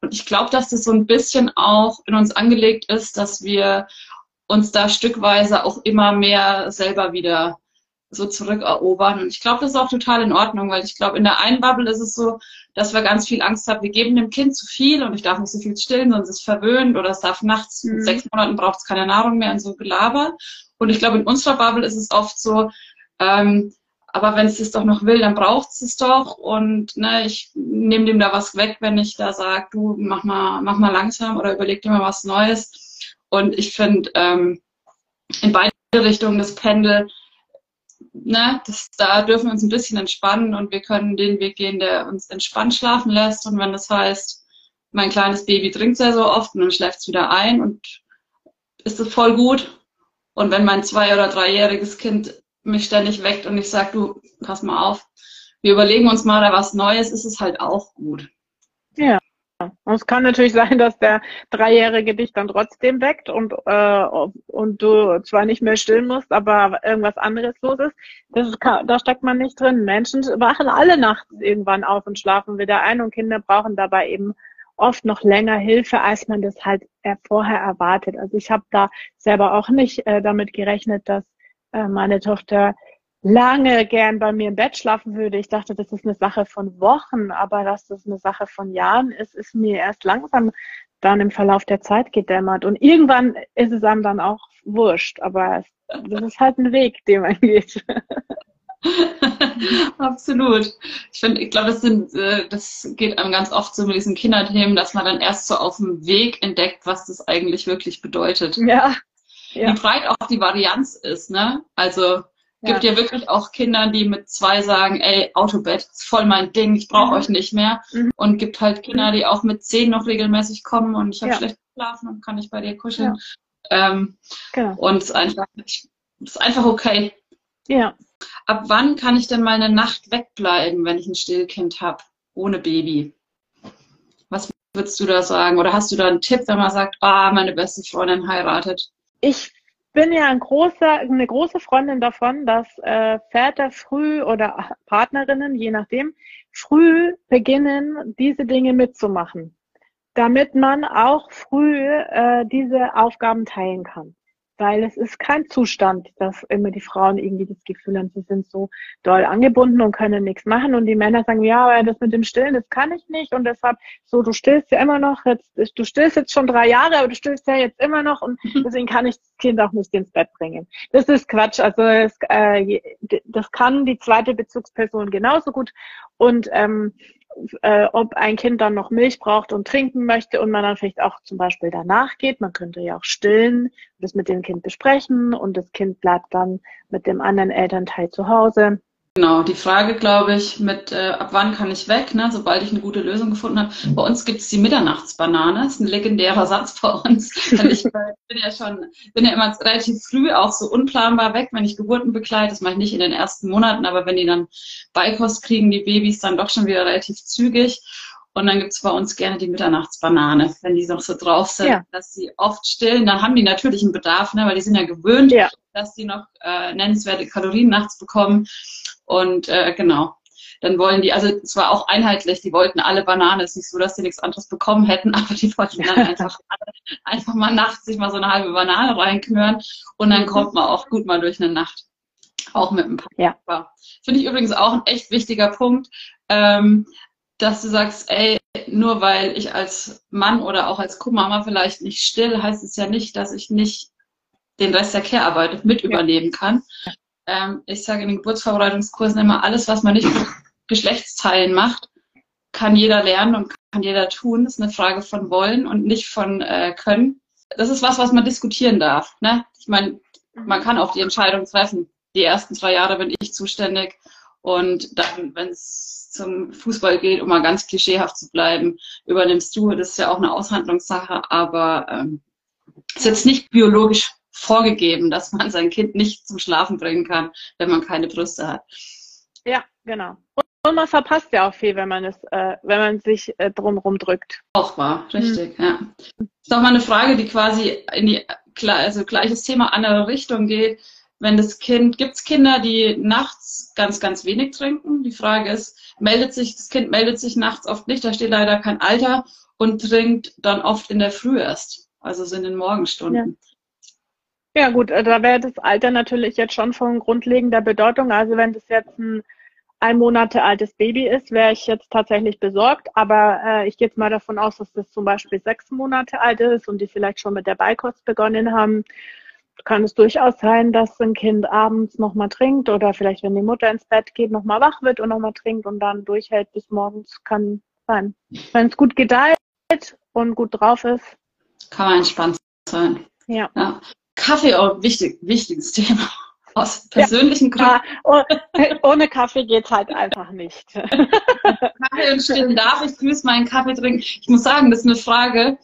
Und ich glaube, dass das so ein bisschen auch in uns angelegt ist, dass wir uns da stückweise auch immer mehr selber wieder so zurückerobern. Und ich glaube, das ist auch total in Ordnung, weil ich glaube, in der einen Bubble ist es so, dass wir ganz viel Angst haben, wir geben dem Kind zu viel und ich darf nicht so viel stillen, sonst ist es verwöhnt oder es darf nachts mhm. mit sechs Monaten braucht es keine Nahrung mehr und so Gelaber. Und ich glaube, in unserer Bubble ist es oft so, ähm, aber wenn es es doch noch will, dann braucht es es doch. Und ne, ich nehme dem da was weg, wenn ich da sage, du mach mal, mach mal langsam oder überleg dir mal was Neues. Und ich finde, ähm, in beide Richtungen das Pendel, ne, das, da dürfen wir uns ein bisschen entspannen und wir können den Weg gehen, der uns entspannt schlafen lässt. Und wenn das heißt, mein kleines Baby trinkt sehr so oft und dann schläft es wieder ein und ist es voll gut. Und wenn mein zwei- oder dreijähriges Kind mich ständig weckt und ich sage, du, pass mal auf, wir überlegen uns mal da was Neues, ist es halt auch gut. Ja. Und es kann natürlich sein, dass der Dreijährige dich dann trotzdem weckt und, äh, und du zwar nicht mehr stillen musst, aber irgendwas anderes los ist. Das kann, da steckt man nicht drin. Menschen wachen alle nachts irgendwann auf und schlafen wieder ein und Kinder brauchen dabei eben oft noch länger Hilfe, als man das halt vorher erwartet. Also ich habe da selber auch nicht äh, damit gerechnet, dass äh, meine Tochter lange gern bei mir im Bett schlafen würde. Ich dachte, das ist eine Sache von Wochen, aber dass das eine Sache von Jahren ist, ist mir erst langsam dann im Verlauf der Zeit gedämmert. Und irgendwann ist es einem dann auch wurscht, aber es, das ist halt ein Weg, den man geht. Absolut. Ich finde, ich glaube, das sind, äh, das geht einem ganz oft so mit diesen Kinderthemen, dass man dann erst so auf dem Weg entdeckt, was das eigentlich wirklich bedeutet. Ja, ja. wie breit auch die Varianz ist, ne? Also gibt ja. ja wirklich auch Kinder, die mit zwei sagen, ey, Autobett ist voll mein Ding, ich brauche mhm. euch nicht mehr. Mhm. Und gibt halt Kinder, die auch mit zehn noch regelmäßig kommen und ich habe ja. schlecht geschlafen und kann nicht bei dir kuscheln. Ja. Ähm, genau. Und es ist einfach, es ist einfach okay. Ja. Ab wann kann ich denn mal eine Nacht wegbleiben, wenn ich ein Stillkind habe, ohne Baby? Was würdest du da sagen? Oder hast du da einen Tipp, wenn man sagt, ah, meine beste Freundin heiratet? ich bin ja ein großer, eine große Freundin davon, dass äh, Väter früh oder Partnerinnen, je nachdem, früh beginnen, diese Dinge mitzumachen, damit man auch früh äh, diese Aufgaben teilen kann weil es ist kein Zustand, dass immer die Frauen irgendwie das Gefühl haben, sie sind so doll angebunden und können nichts machen. Und die Männer sagen, ja, aber das mit dem Stillen, das kann ich nicht. Und deshalb so, du stillst ja immer noch, jetzt, du stillst jetzt schon drei Jahre, aber du stillst ja jetzt immer noch. Und deswegen kann ich das Kind auch nicht ins Bett bringen. Das ist Quatsch, also es, äh, das kann die zweite Bezugsperson genauso gut. Und ähm, äh, ob ein Kind dann noch Milch braucht und trinken möchte und man dann vielleicht auch zum Beispiel danach geht. Man könnte ja auch stillen, das mit dem Kind besprechen und das Kind bleibt dann mit dem anderen Elternteil zu Hause. Genau, die Frage, glaube ich, mit äh, ab wann kann ich weg, ne, sobald ich eine gute Lösung gefunden habe. Bei uns gibt es die Mitternachtsbanane, das ist ein legendärer Satz bei uns. Und ich bin ja schon, bin ja immer relativ früh auch so unplanbar weg, wenn ich Geburten begleite. Das mache ich nicht in den ersten Monaten, aber wenn die dann Beikost kriegen, die Babys, dann doch schon wieder relativ zügig. Und dann gibt's bei uns gerne die Mitternachtsbanane, wenn die noch so drauf sind, ja. dass sie oft stillen. Dann haben die natürlich einen Bedarf, ne, weil die sind ja gewöhnt, ja. dass die noch äh, nennenswerte Kalorien nachts bekommen. Und äh, genau, dann wollen die, also es war auch einheitlich, die wollten alle Banane. Es ist nicht so, dass die nichts anderes bekommen hätten, aber die wollten dann einfach, einfach mal nachts sich mal so eine halbe Banane reinknören und dann kommt man auch gut mal durch eine Nacht. Auch mit dem Papa. Ja. Finde ich übrigens auch ein echt wichtiger Punkt, ähm, dass du sagst, ey, nur weil ich als Mann oder auch als Co-Mama vielleicht nicht still, heißt es ja nicht, dass ich nicht den Rest der Care-Arbeit mit übernehmen kann ähm, ich sage in den Geburtsvorbereitungskursen immer, alles, was man nicht mit Geschlechtsteilen macht, kann jeder lernen und kann jeder tun. Das ist eine Frage von wollen und nicht von äh, können. Das ist was, was man diskutieren darf. Ne? Ich meine, man kann auch die Entscheidung treffen. Die ersten zwei Jahre bin ich zuständig und dann, wenn es zum Fußball geht, um mal ganz klischeehaft zu bleiben, übernimmst du. Das ist ja auch eine Aushandlungssache, aber ähm, ist jetzt nicht biologisch vorgegeben, dass man sein Kind nicht zum Schlafen bringen kann, wenn man keine Brüste hat. Ja, genau. Und man verpasst ja auch viel, wenn man es, äh, wenn man sich äh, drumherum drückt. Auch wahr, richtig, mhm. ja. Das ist nochmal eine Frage, die quasi in die also gleiches Thema andere Richtung geht. Wenn das Kind, gibt es Kinder, die nachts ganz, ganz wenig trinken? Die Frage ist, meldet sich, das Kind meldet sich nachts oft nicht, da steht leider kein Alter und trinkt dann oft in der Früh erst, also so in den Morgenstunden. Ja. Ja gut, äh, da wäre das Alter natürlich jetzt schon von grundlegender Bedeutung. Also wenn das jetzt ein ein Monate altes Baby ist, wäre ich jetzt tatsächlich besorgt. Aber äh, ich gehe jetzt mal davon aus, dass das zum Beispiel sechs Monate alt ist und die vielleicht schon mit der Beikost begonnen haben. Kann es durchaus sein, dass ein Kind abends nochmal trinkt oder vielleicht, wenn die Mutter ins Bett geht, nochmal wach wird und nochmal trinkt und dann durchhält bis morgens. Kann sein. Wenn es gut gedeiht und gut drauf ist. Kann man entspannt sein. Ja. ja. Kaffee auch wichtig, wichtiges Thema. Aus persönlichen ja, Gründen. Ohne Kaffee geht's halt einfach nicht. Kaffee und Stillen darf ich grüß meinen Kaffee trinken. Ich muss sagen, das ist eine Frage,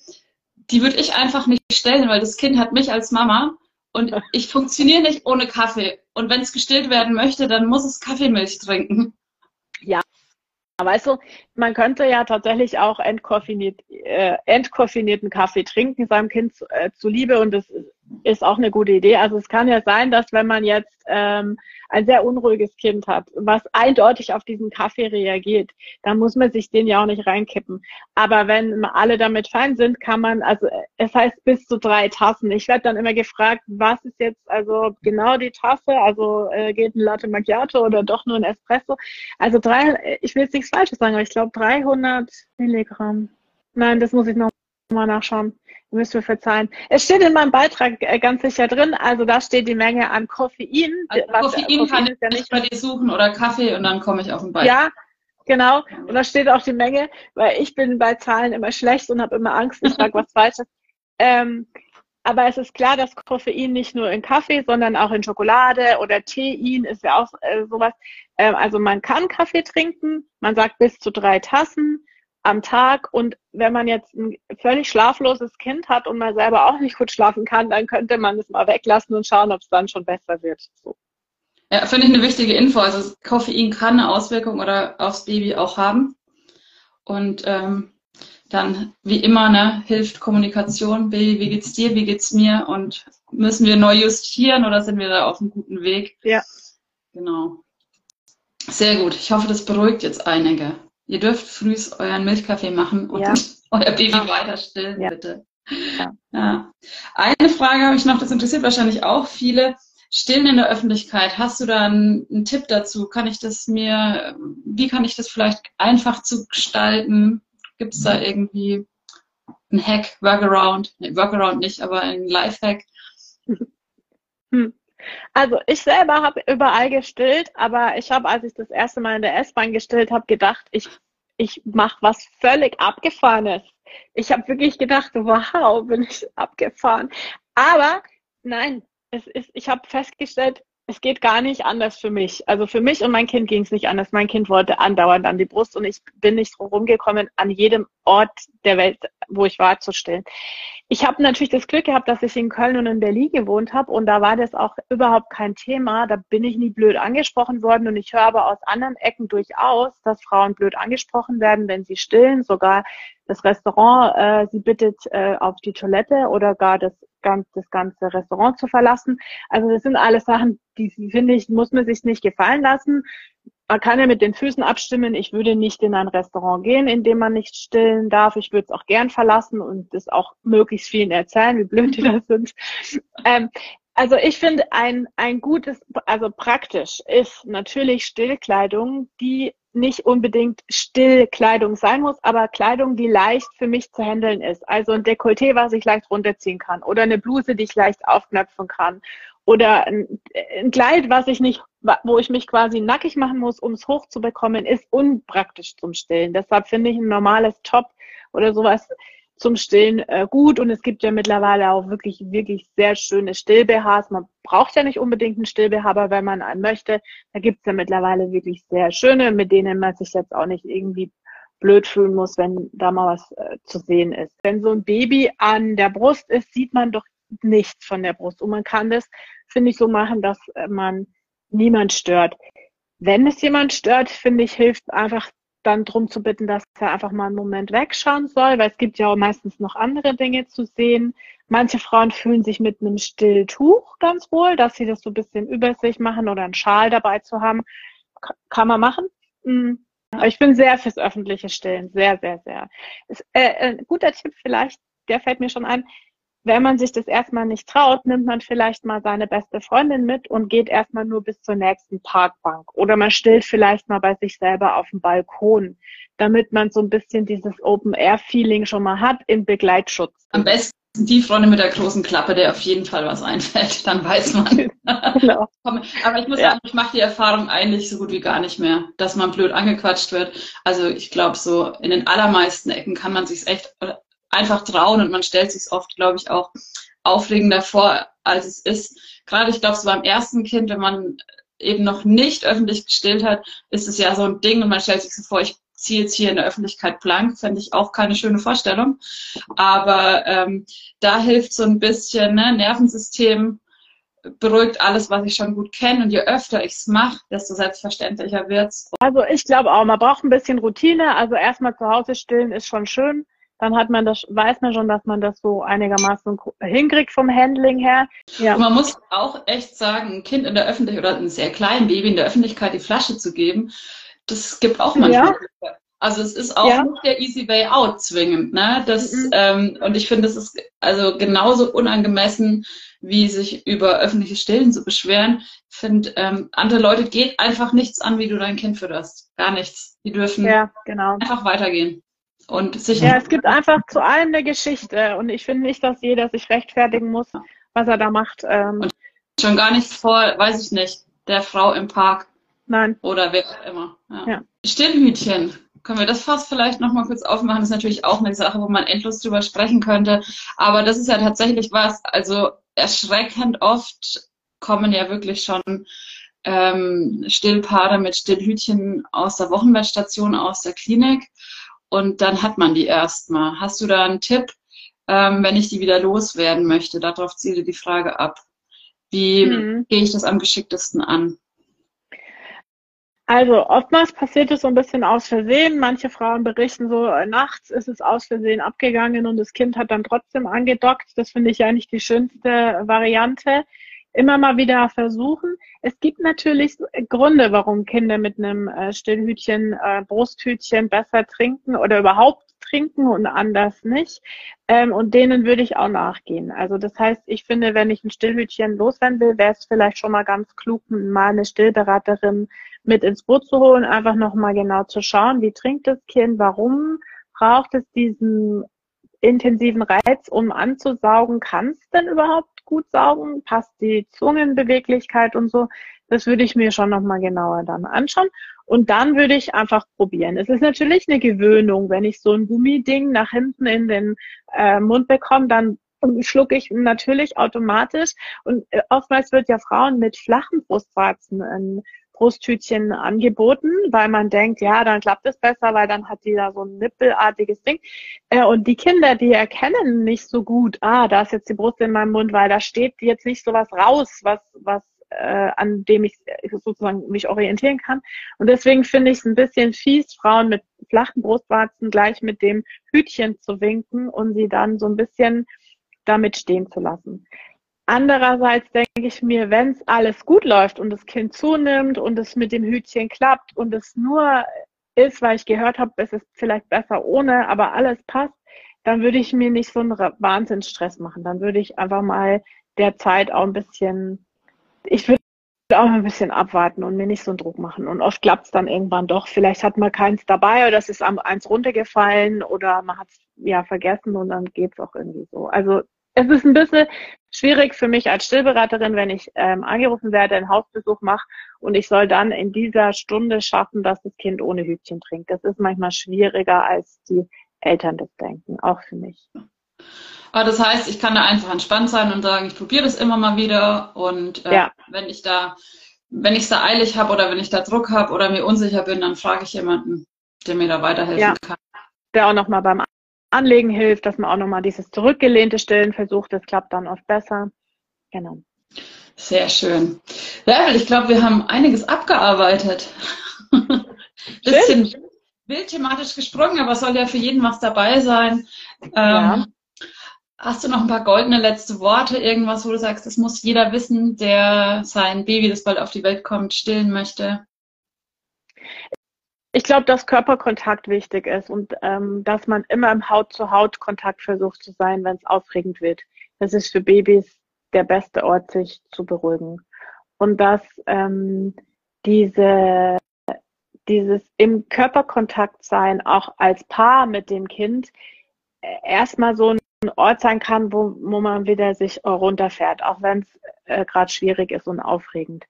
die würde ich einfach nicht stellen, weil das Kind hat mich als Mama und ich funktioniere nicht ohne Kaffee. Und wenn es gestillt werden möchte, dann muss es Kaffeemilch trinken. Ja, Weißt du, man könnte ja tatsächlich auch entkoffiniert, äh, entkoffinierten Kaffee trinken seinem Kind äh, zuliebe und das ist auch eine gute Idee. Also es kann ja sein, dass wenn man jetzt ähm, ein sehr unruhiges Kind hat, was eindeutig auf diesen Kaffee reagiert, dann muss man sich den ja auch nicht reinkippen. Aber wenn alle damit fein sind, kann man, also es heißt bis zu drei Tassen. Ich werde dann immer gefragt, was ist jetzt also genau die Tasse? Also äh, geht ein Latte Macchiato oder doch nur ein Espresso? Also drei, ich will jetzt nichts Falsches sagen, aber ich glaube 300 Milligramm. Nein, das muss ich noch mal nachschauen. Müsst ihr verzeihen. Es steht in meinem Beitrag äh, ganz sicher drin, also da steht die Menge an Koffein. Also was, Koffein, Koffein kann ich ja nicht bei dir suchen oder Kaffee und dann komme ich auf den Beitrag. Ja, genau. Und da steht auch die Menge, weil ich bin bei Zahlen immer schlecht und habe immer Angst, ich sage was Falsches. Ähm, aber es ist klar, dass Koffein nicht nur in Kaffee, sondern auch in Schokolade oder Teein ist ja auch äh, sowas. Ähm, also man kann Kaffee trinken, man sagt bis zu drei Tassen am Tag. Und wenn man jetzt ein völlig schlafloses Kind hat und man selber auch nicht gut schlafen kann, dann könnte man es mal weglassen und schauen, ob es dann schon besser wird. So. Ja, finde ich eine wichtige Info. Also Koffein kann eine Auswirkung oder aufs Baby auch haben. Und ähm, dann, wie immer, ne, hilft Kommunikation. Baby, wie geht's dir, wie geht's mir? Und müssen wir neu justieren oder sind wir da auf einem guten Weg? Ja. Genau. Sehr gut. Ich hoffe, das beruhigt jetzt einige. Ihr dürft früh euren Milchkaffee machen und ja. euer Baby weiter stillen, ja. bitte. Ja. ja. Eine Frage habe ich noch, das interessiert wahrscheinlich auch viele. Stillen in der Öffentlichkeit, hast du da einen, einen, Tipp dazu? Kann ich das mir, wie kann ich das vielleicht einfach zu gestalten? Gibt es da irgendwie einen Hack, Workaround? Nee, Workaround nicht, aber ein Lifehack? Hm. Also ich selber habe überall gestillt, aber ich habe, als ich das erste Mal in der S-Bahn gestillt habe, gedacht, ich, ich mache was völlig Abgefahrenes. Ich habe wirklich gedacht, wow, bin ich abgefahren. Aber nein, es ist, ich habe festgestellt, es geht gar nicht anders für mich. Also für mich und mein Kind ging es nicht anders. Mein Kind wollte andauernd an die Brust und ich bin nicht rumgekommen, an jedem Ort der Welt, wo ich war, zu stillen. Ich habe natürlich das Glück gehabt, dass ich in Köln und in Berlin gewohnt habe und da war das auch überhaupt kein Thema. Da bin ich nie blöd angesprochen worden und ich höre aber aus anderen Ecken durchaus, dass Frauen blöd angesprochen werden, wenn sie stillen. Sogar das Restaurant äh, sie bittet, äh, auf die Toilette oder gar das, ganz, das ganze Restaurant zu verlassen. Also das sind alles Sachen, die finde ich, muss man sich nicht gefallen lassen. Man kann ja mit den Füßen abstimmen. Ich würde nicht in ein Restaurant gehen, in dem man nicht stillen darf. Ich würde es auch gern verlassen und das auch möglichst vielen erzählen, wie blöd die da sind. Ähm, also ich finde ein, ein gutes, also praktisch ist natürlich Stillkleidung, die nicht unbedingt Stillkleidung sein muss, aber Kleidung, die leicht für mich zu handeln ist. Also ein Dekolleté, was ich leicht runterziehen kann oder eine Bluse, die ich leicht aufknöpfen kann oder ein, ein Kleid, was ich nicht, wo ich mich quasi nackig machen muss, um es hochzubekommen, ist unpraktisch zum Stillen. Deshalb finde ich ein normales Top oder sowas zum Stillen äh, gut und es gibt ja mittlerweile auch wirklich, wirklich sehr schöne Still-BHs. Man braucht ja nicht unbedingt einen Still-BH, aber wenn man einen möchte, da gibt's ja mittlerweile wirklich sehr schöne, mit denen man sich jetzt auch nicht irgendwie blöd fühlen muss, wenn da mal was äh, zu sehen ist. Wenn so ein Baby an der Brust ist, sieht man doch nichts von der Brust und man kann das, finde ich, so machen, dass äh, man niemand stört. Wenn es jemand stört, finde ich, hilft einfach dann drum zu bitten, dass er einfach mal einen Moment wegschauen soll, weil es gibt ja auch meistens noch andere Dinge zu sehen. Manche Frauen fühlen sich mit einem Stilltuch ganz wohl, dass sie das so ein bisschen über sich machen oder einen Schal dabei zu haben. Kann man machen. Aber ich bin sehr fürs öffentliche Stillen. Sehr, sehr, sehr. Ist, äh, ein äh, guter Tipp vielleicht, der fällt mir schon ein wenn man sich das erstmal nicht traut, nimmt man vielleicht mal seine beste Freundin mit und geht erstmal nur bis zur nächsten Parkbank. Oder man stillt vielleicht mal bei sich selber auf dem Balkon, damit man so ein bisschen dieses Open-Air-Feeling schon mal hat in Begleitschutz. Am besten die Freundin mit der großen Klappe, der auf jeden Fall was einfällt, dann weiß man. genau. Aber ich muss ja. sagen, ich mache die Erfahrung eigentlich so gut wie gar nicht mehr, dass man blöd angequatscht wird. Also ich glaube, so in den allermeisten Ecken kann man sich echt einfach trauen und man stellt sich oft, glaube ich, auch aufregender vor, als es ist. Gerade, ich glaube, so beim ersten Kind, wenn man eben noch nicht öffentlich gestillt hat, ist es ja so ein Ding und man stellt sich so vor, ich ziehe jetzt hier in der Öffentlichkeit blank, fände ich auch keine schöne Vorstellung. Aber ähm, da hilft so ein bisschen ne, Nervensystem, beruhigt alles, was ich schon gut kenne. Und je öfter ich es mache, desto selbstverständlicher wird's. Also ich glaube auch, man braucht ein bisschen Routine. Also erstmal zu Hause stillen ist schon schön dann hat man das, weiß man schon, dass man das so einigermaßen hinkriegt vom Handling her. Ja. Und man muss auch echt sagen, ein Kind in der Öffentlichkeit oder ein sehr kleines Baby in der Öffentlichkeit die Flasche zu geben, das gibt auch manchmal. Ja. Also es ist auch ja. nicht der easy way out zwingend, ne? Das mhm. ähm, und ich finde, das ist also genauso unangemessen, wie sich über öffentliche Stillen zu beschweren. Ich finde, ähm, andere Leute geht einfach nichts an, wie du dein Kind fütterst. Gar nichts. Die dürfen ja, genau. einfach weitergehen. Und sich ja, es gibt einfach zu allem eine Geschichte und ich finde nicht, dass jeder sich rechtfertigen muss, was er da macht. Ähm. Und schon gar nicht vor, weiß ich nicht, der Frau im Park. Nein. Oder wer auch immer. Ja. ja. Stillhütchen. Können wir das fast vielleicht nochmal kurz aufmachen? Das ist natürlich auch eine Sache, wo man endlos drüber sprechen könnte. Aber das ist ja tatsächlich was, also erschreckend oft kommen ja wirklich schon ähm, Stillpaare mit Stillhütchen aus der Wochenbettstation, aus der Klinik und dann hat man die erstmal. Hast du da einen Tipp, ähm, wenn ich die wieder loswerden möchte? Darauf ziele die Frage ab. Wie mhm. gehe ich das am geschicktesten an? Also oftmals passiert es so ein bisschen aus Versehen. Manche Frauen berichten so, äh, nachts ist es aus Versehen abgegangen und das Kind hat dann trotzdem angedockt. Das finde ich ja nicht die schönste Variante immer mal wieder versuchen. Es gibt natürlich Gründe, warum Kinder mit einem äh, Stillhütchen, äh, Brusthütchen besser trinken oder überhaupt trinken und anders nicht. Ähm, und denen würde ich auch nachgehen. Also das heißt, ich finde, wenn ich ein Stillhütchen loswerden will, wäre es vielleicht schon mal ganz klug, mal eine Stillberaterin mit ins Boot zu holen, einfach nochmal genau zu schauen, wie trinkt das Kind, warum braucht es diesen intensiven Reiz, um anzusaugen, kann es denn überhaupt gut saugen? Passt die Zungenbeweglichkeit und so? Das würde ich mir schon nochmal genauer dann anschauen. Und dann würde ich einfach probieren. Es ist natürlich eine Gewöhnung, wenn ich so ein Gummiding nach hinten in den äh, Mund bekomme, dann schlucke ich natürlich automatisch. Und äh, oftmals wird ja Frauen mit flachen Brustwarzen ein Brusttütchen angeboten, weil man denkt, ja, dann klappt es besser, weil dann hat die da so ein nippelartiges Ding. Äh, und die Kinder, die erkennen nicht so gut, ah, da ist jetzt die Brust in meinem Mund, weil da steht jetzt nicht so was raus, was, was äh, an dem ich sozusagen mich orientieren kann. Und deswegen finde ich es ein bisschen fies, Frauen mit flachen Brustwarzen gleich mit dem Hütchen zu winken und sie dann so ein bisschen damit stehen zu lassen. Andererseits denke ich mir, wenn es alles gut läuft und das Kind zunimmt und es mit dem Hütchen klappt und es nur ist, weil ich gehört habe, es ist vielleicht besser ohne, aber alles passt, dann würde ich mir nicht so einen Wahnsinnsstress machen. Dann würde ich einfach mal der Zeit auch ein bisschen, ich würde auch ein bisschen abwarten und mir nicht so einen Druck machen. Und oft klappt es dann irgendwann doch. Vielleicht hat man keins dabei oder es ist eins runtergefallen oder man hat es ja vergessen und dann geht es auch irgendwie so. Also es ist ein bisschen schwierig für mich als Stillberaterin, wenn ich ähm, angerufen werde, einen Hausbesuch mache und ich soll dann in dieser Stunde schaffen, dass das Kind ohne Hütchen trinkt. Das ist manchmal schwieriger, als die Eltern das denken, auch für mich. Aber das heißt, ich kann da einfach entspannt sein und sagen, ich probiere das immer mal wieder und äh, ja. wenn ich da, wenn ich es da eilig habe oder wenn ich da Druck habe oder mir unsicher bin, dann frage ich jemanden, der mir da weiterhelfen ja. kann. Der auch nochmal beim Anlegen hilft, dass man auch nochmal dieses zurückgelehnte Stillen versucht. Das klappt dann oft besser. Genau. Sehr schön. Bärbel, ich glaube, wir haben einiges abgearbeitet. Bisschen wild thematisch gesprungen, aber es soll ja für jeden was dabei sein. Ja. Ähm, hast du noch ein paar goldene letzte Worte, irgendwas, wo du sagst, das muss jeder wissen, der sein Baby, das bald auf die Welt kommt, stillen möchte? Ich glaube, dass Körperkontakt wichtig ist und ähm, dass man immer im Haut-zu-Haut-Kontakt versucht zu sein, wenn es aufregend wird. Das ist für Babys der beste Ort, sich zu beruhigen. Und dass ähm, diese, dieses im Körperkontakt sein, auch als Paar mit dem Kind, äh, erstmal so ein Ort sein kann, wo, wo man wieder sich runterfährt, auch wenn es äh, gerade schwierig ist und aufregend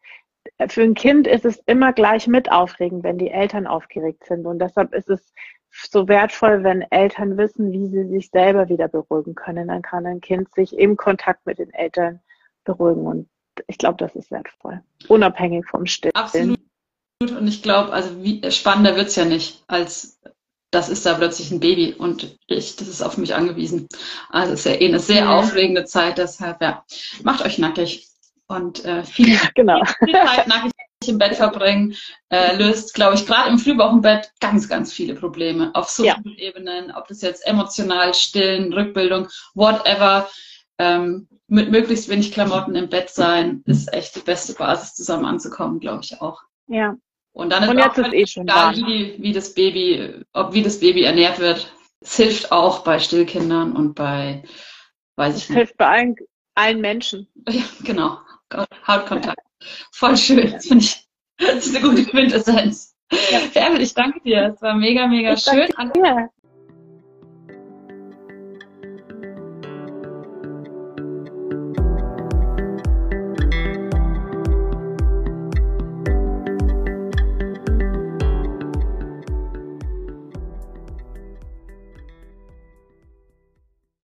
für ein Kind ist es immer gleich mit aufregend, wenn die Eltern aufgeregt sind. Und deshalb ist es so wertvoll, wenn Eltern wissen, wie sie sich selber wieder beruhigen können. Dann kann ein Kind sich im Kontakt mit den Eltern beruhigen. Und ich glaube, das ist wertvoll. Unabhängig vom Stillen. Absolut. Und ich glaube, also wie spannender wird's ja nicht, als das ist da plötzlich ein Baby und ich, das ist auf mich angewiesen. Also es ist ja eh eine sehr ja. aufregende Zeit, deshalb ja, macht euch nackig und äh, viel, genau. viel Zeit nackig im Bett verbringen, äh, löst, glaube ich, gerade im Frühwochenbett ganz, ganz viele Probleme auf so vielen ja. Ebenen, ob das jetzt emotional, stillen, Rückbildung, whatever. Ähm, mit möglichst wenig Klamotten im Bett sein, ist echt die beste Basis, zusammen anzukommen, glaube ich auch. Ja. Und dann ist Und auch ist eh schon egal, wie, wie das Baby, ob wie das Baby ernährt wird. Es hilft auch bei Stillkindern und bei, weiß ich nicht. Es hilft bei allen, allen Menschen. Ja, genau. Hautkontakt. Voll schön. Das finde ich, das ist eine gute Quintessenz. Ja. Färbel, ich danke dir. Es war mega, mega ich schön. Danke dir.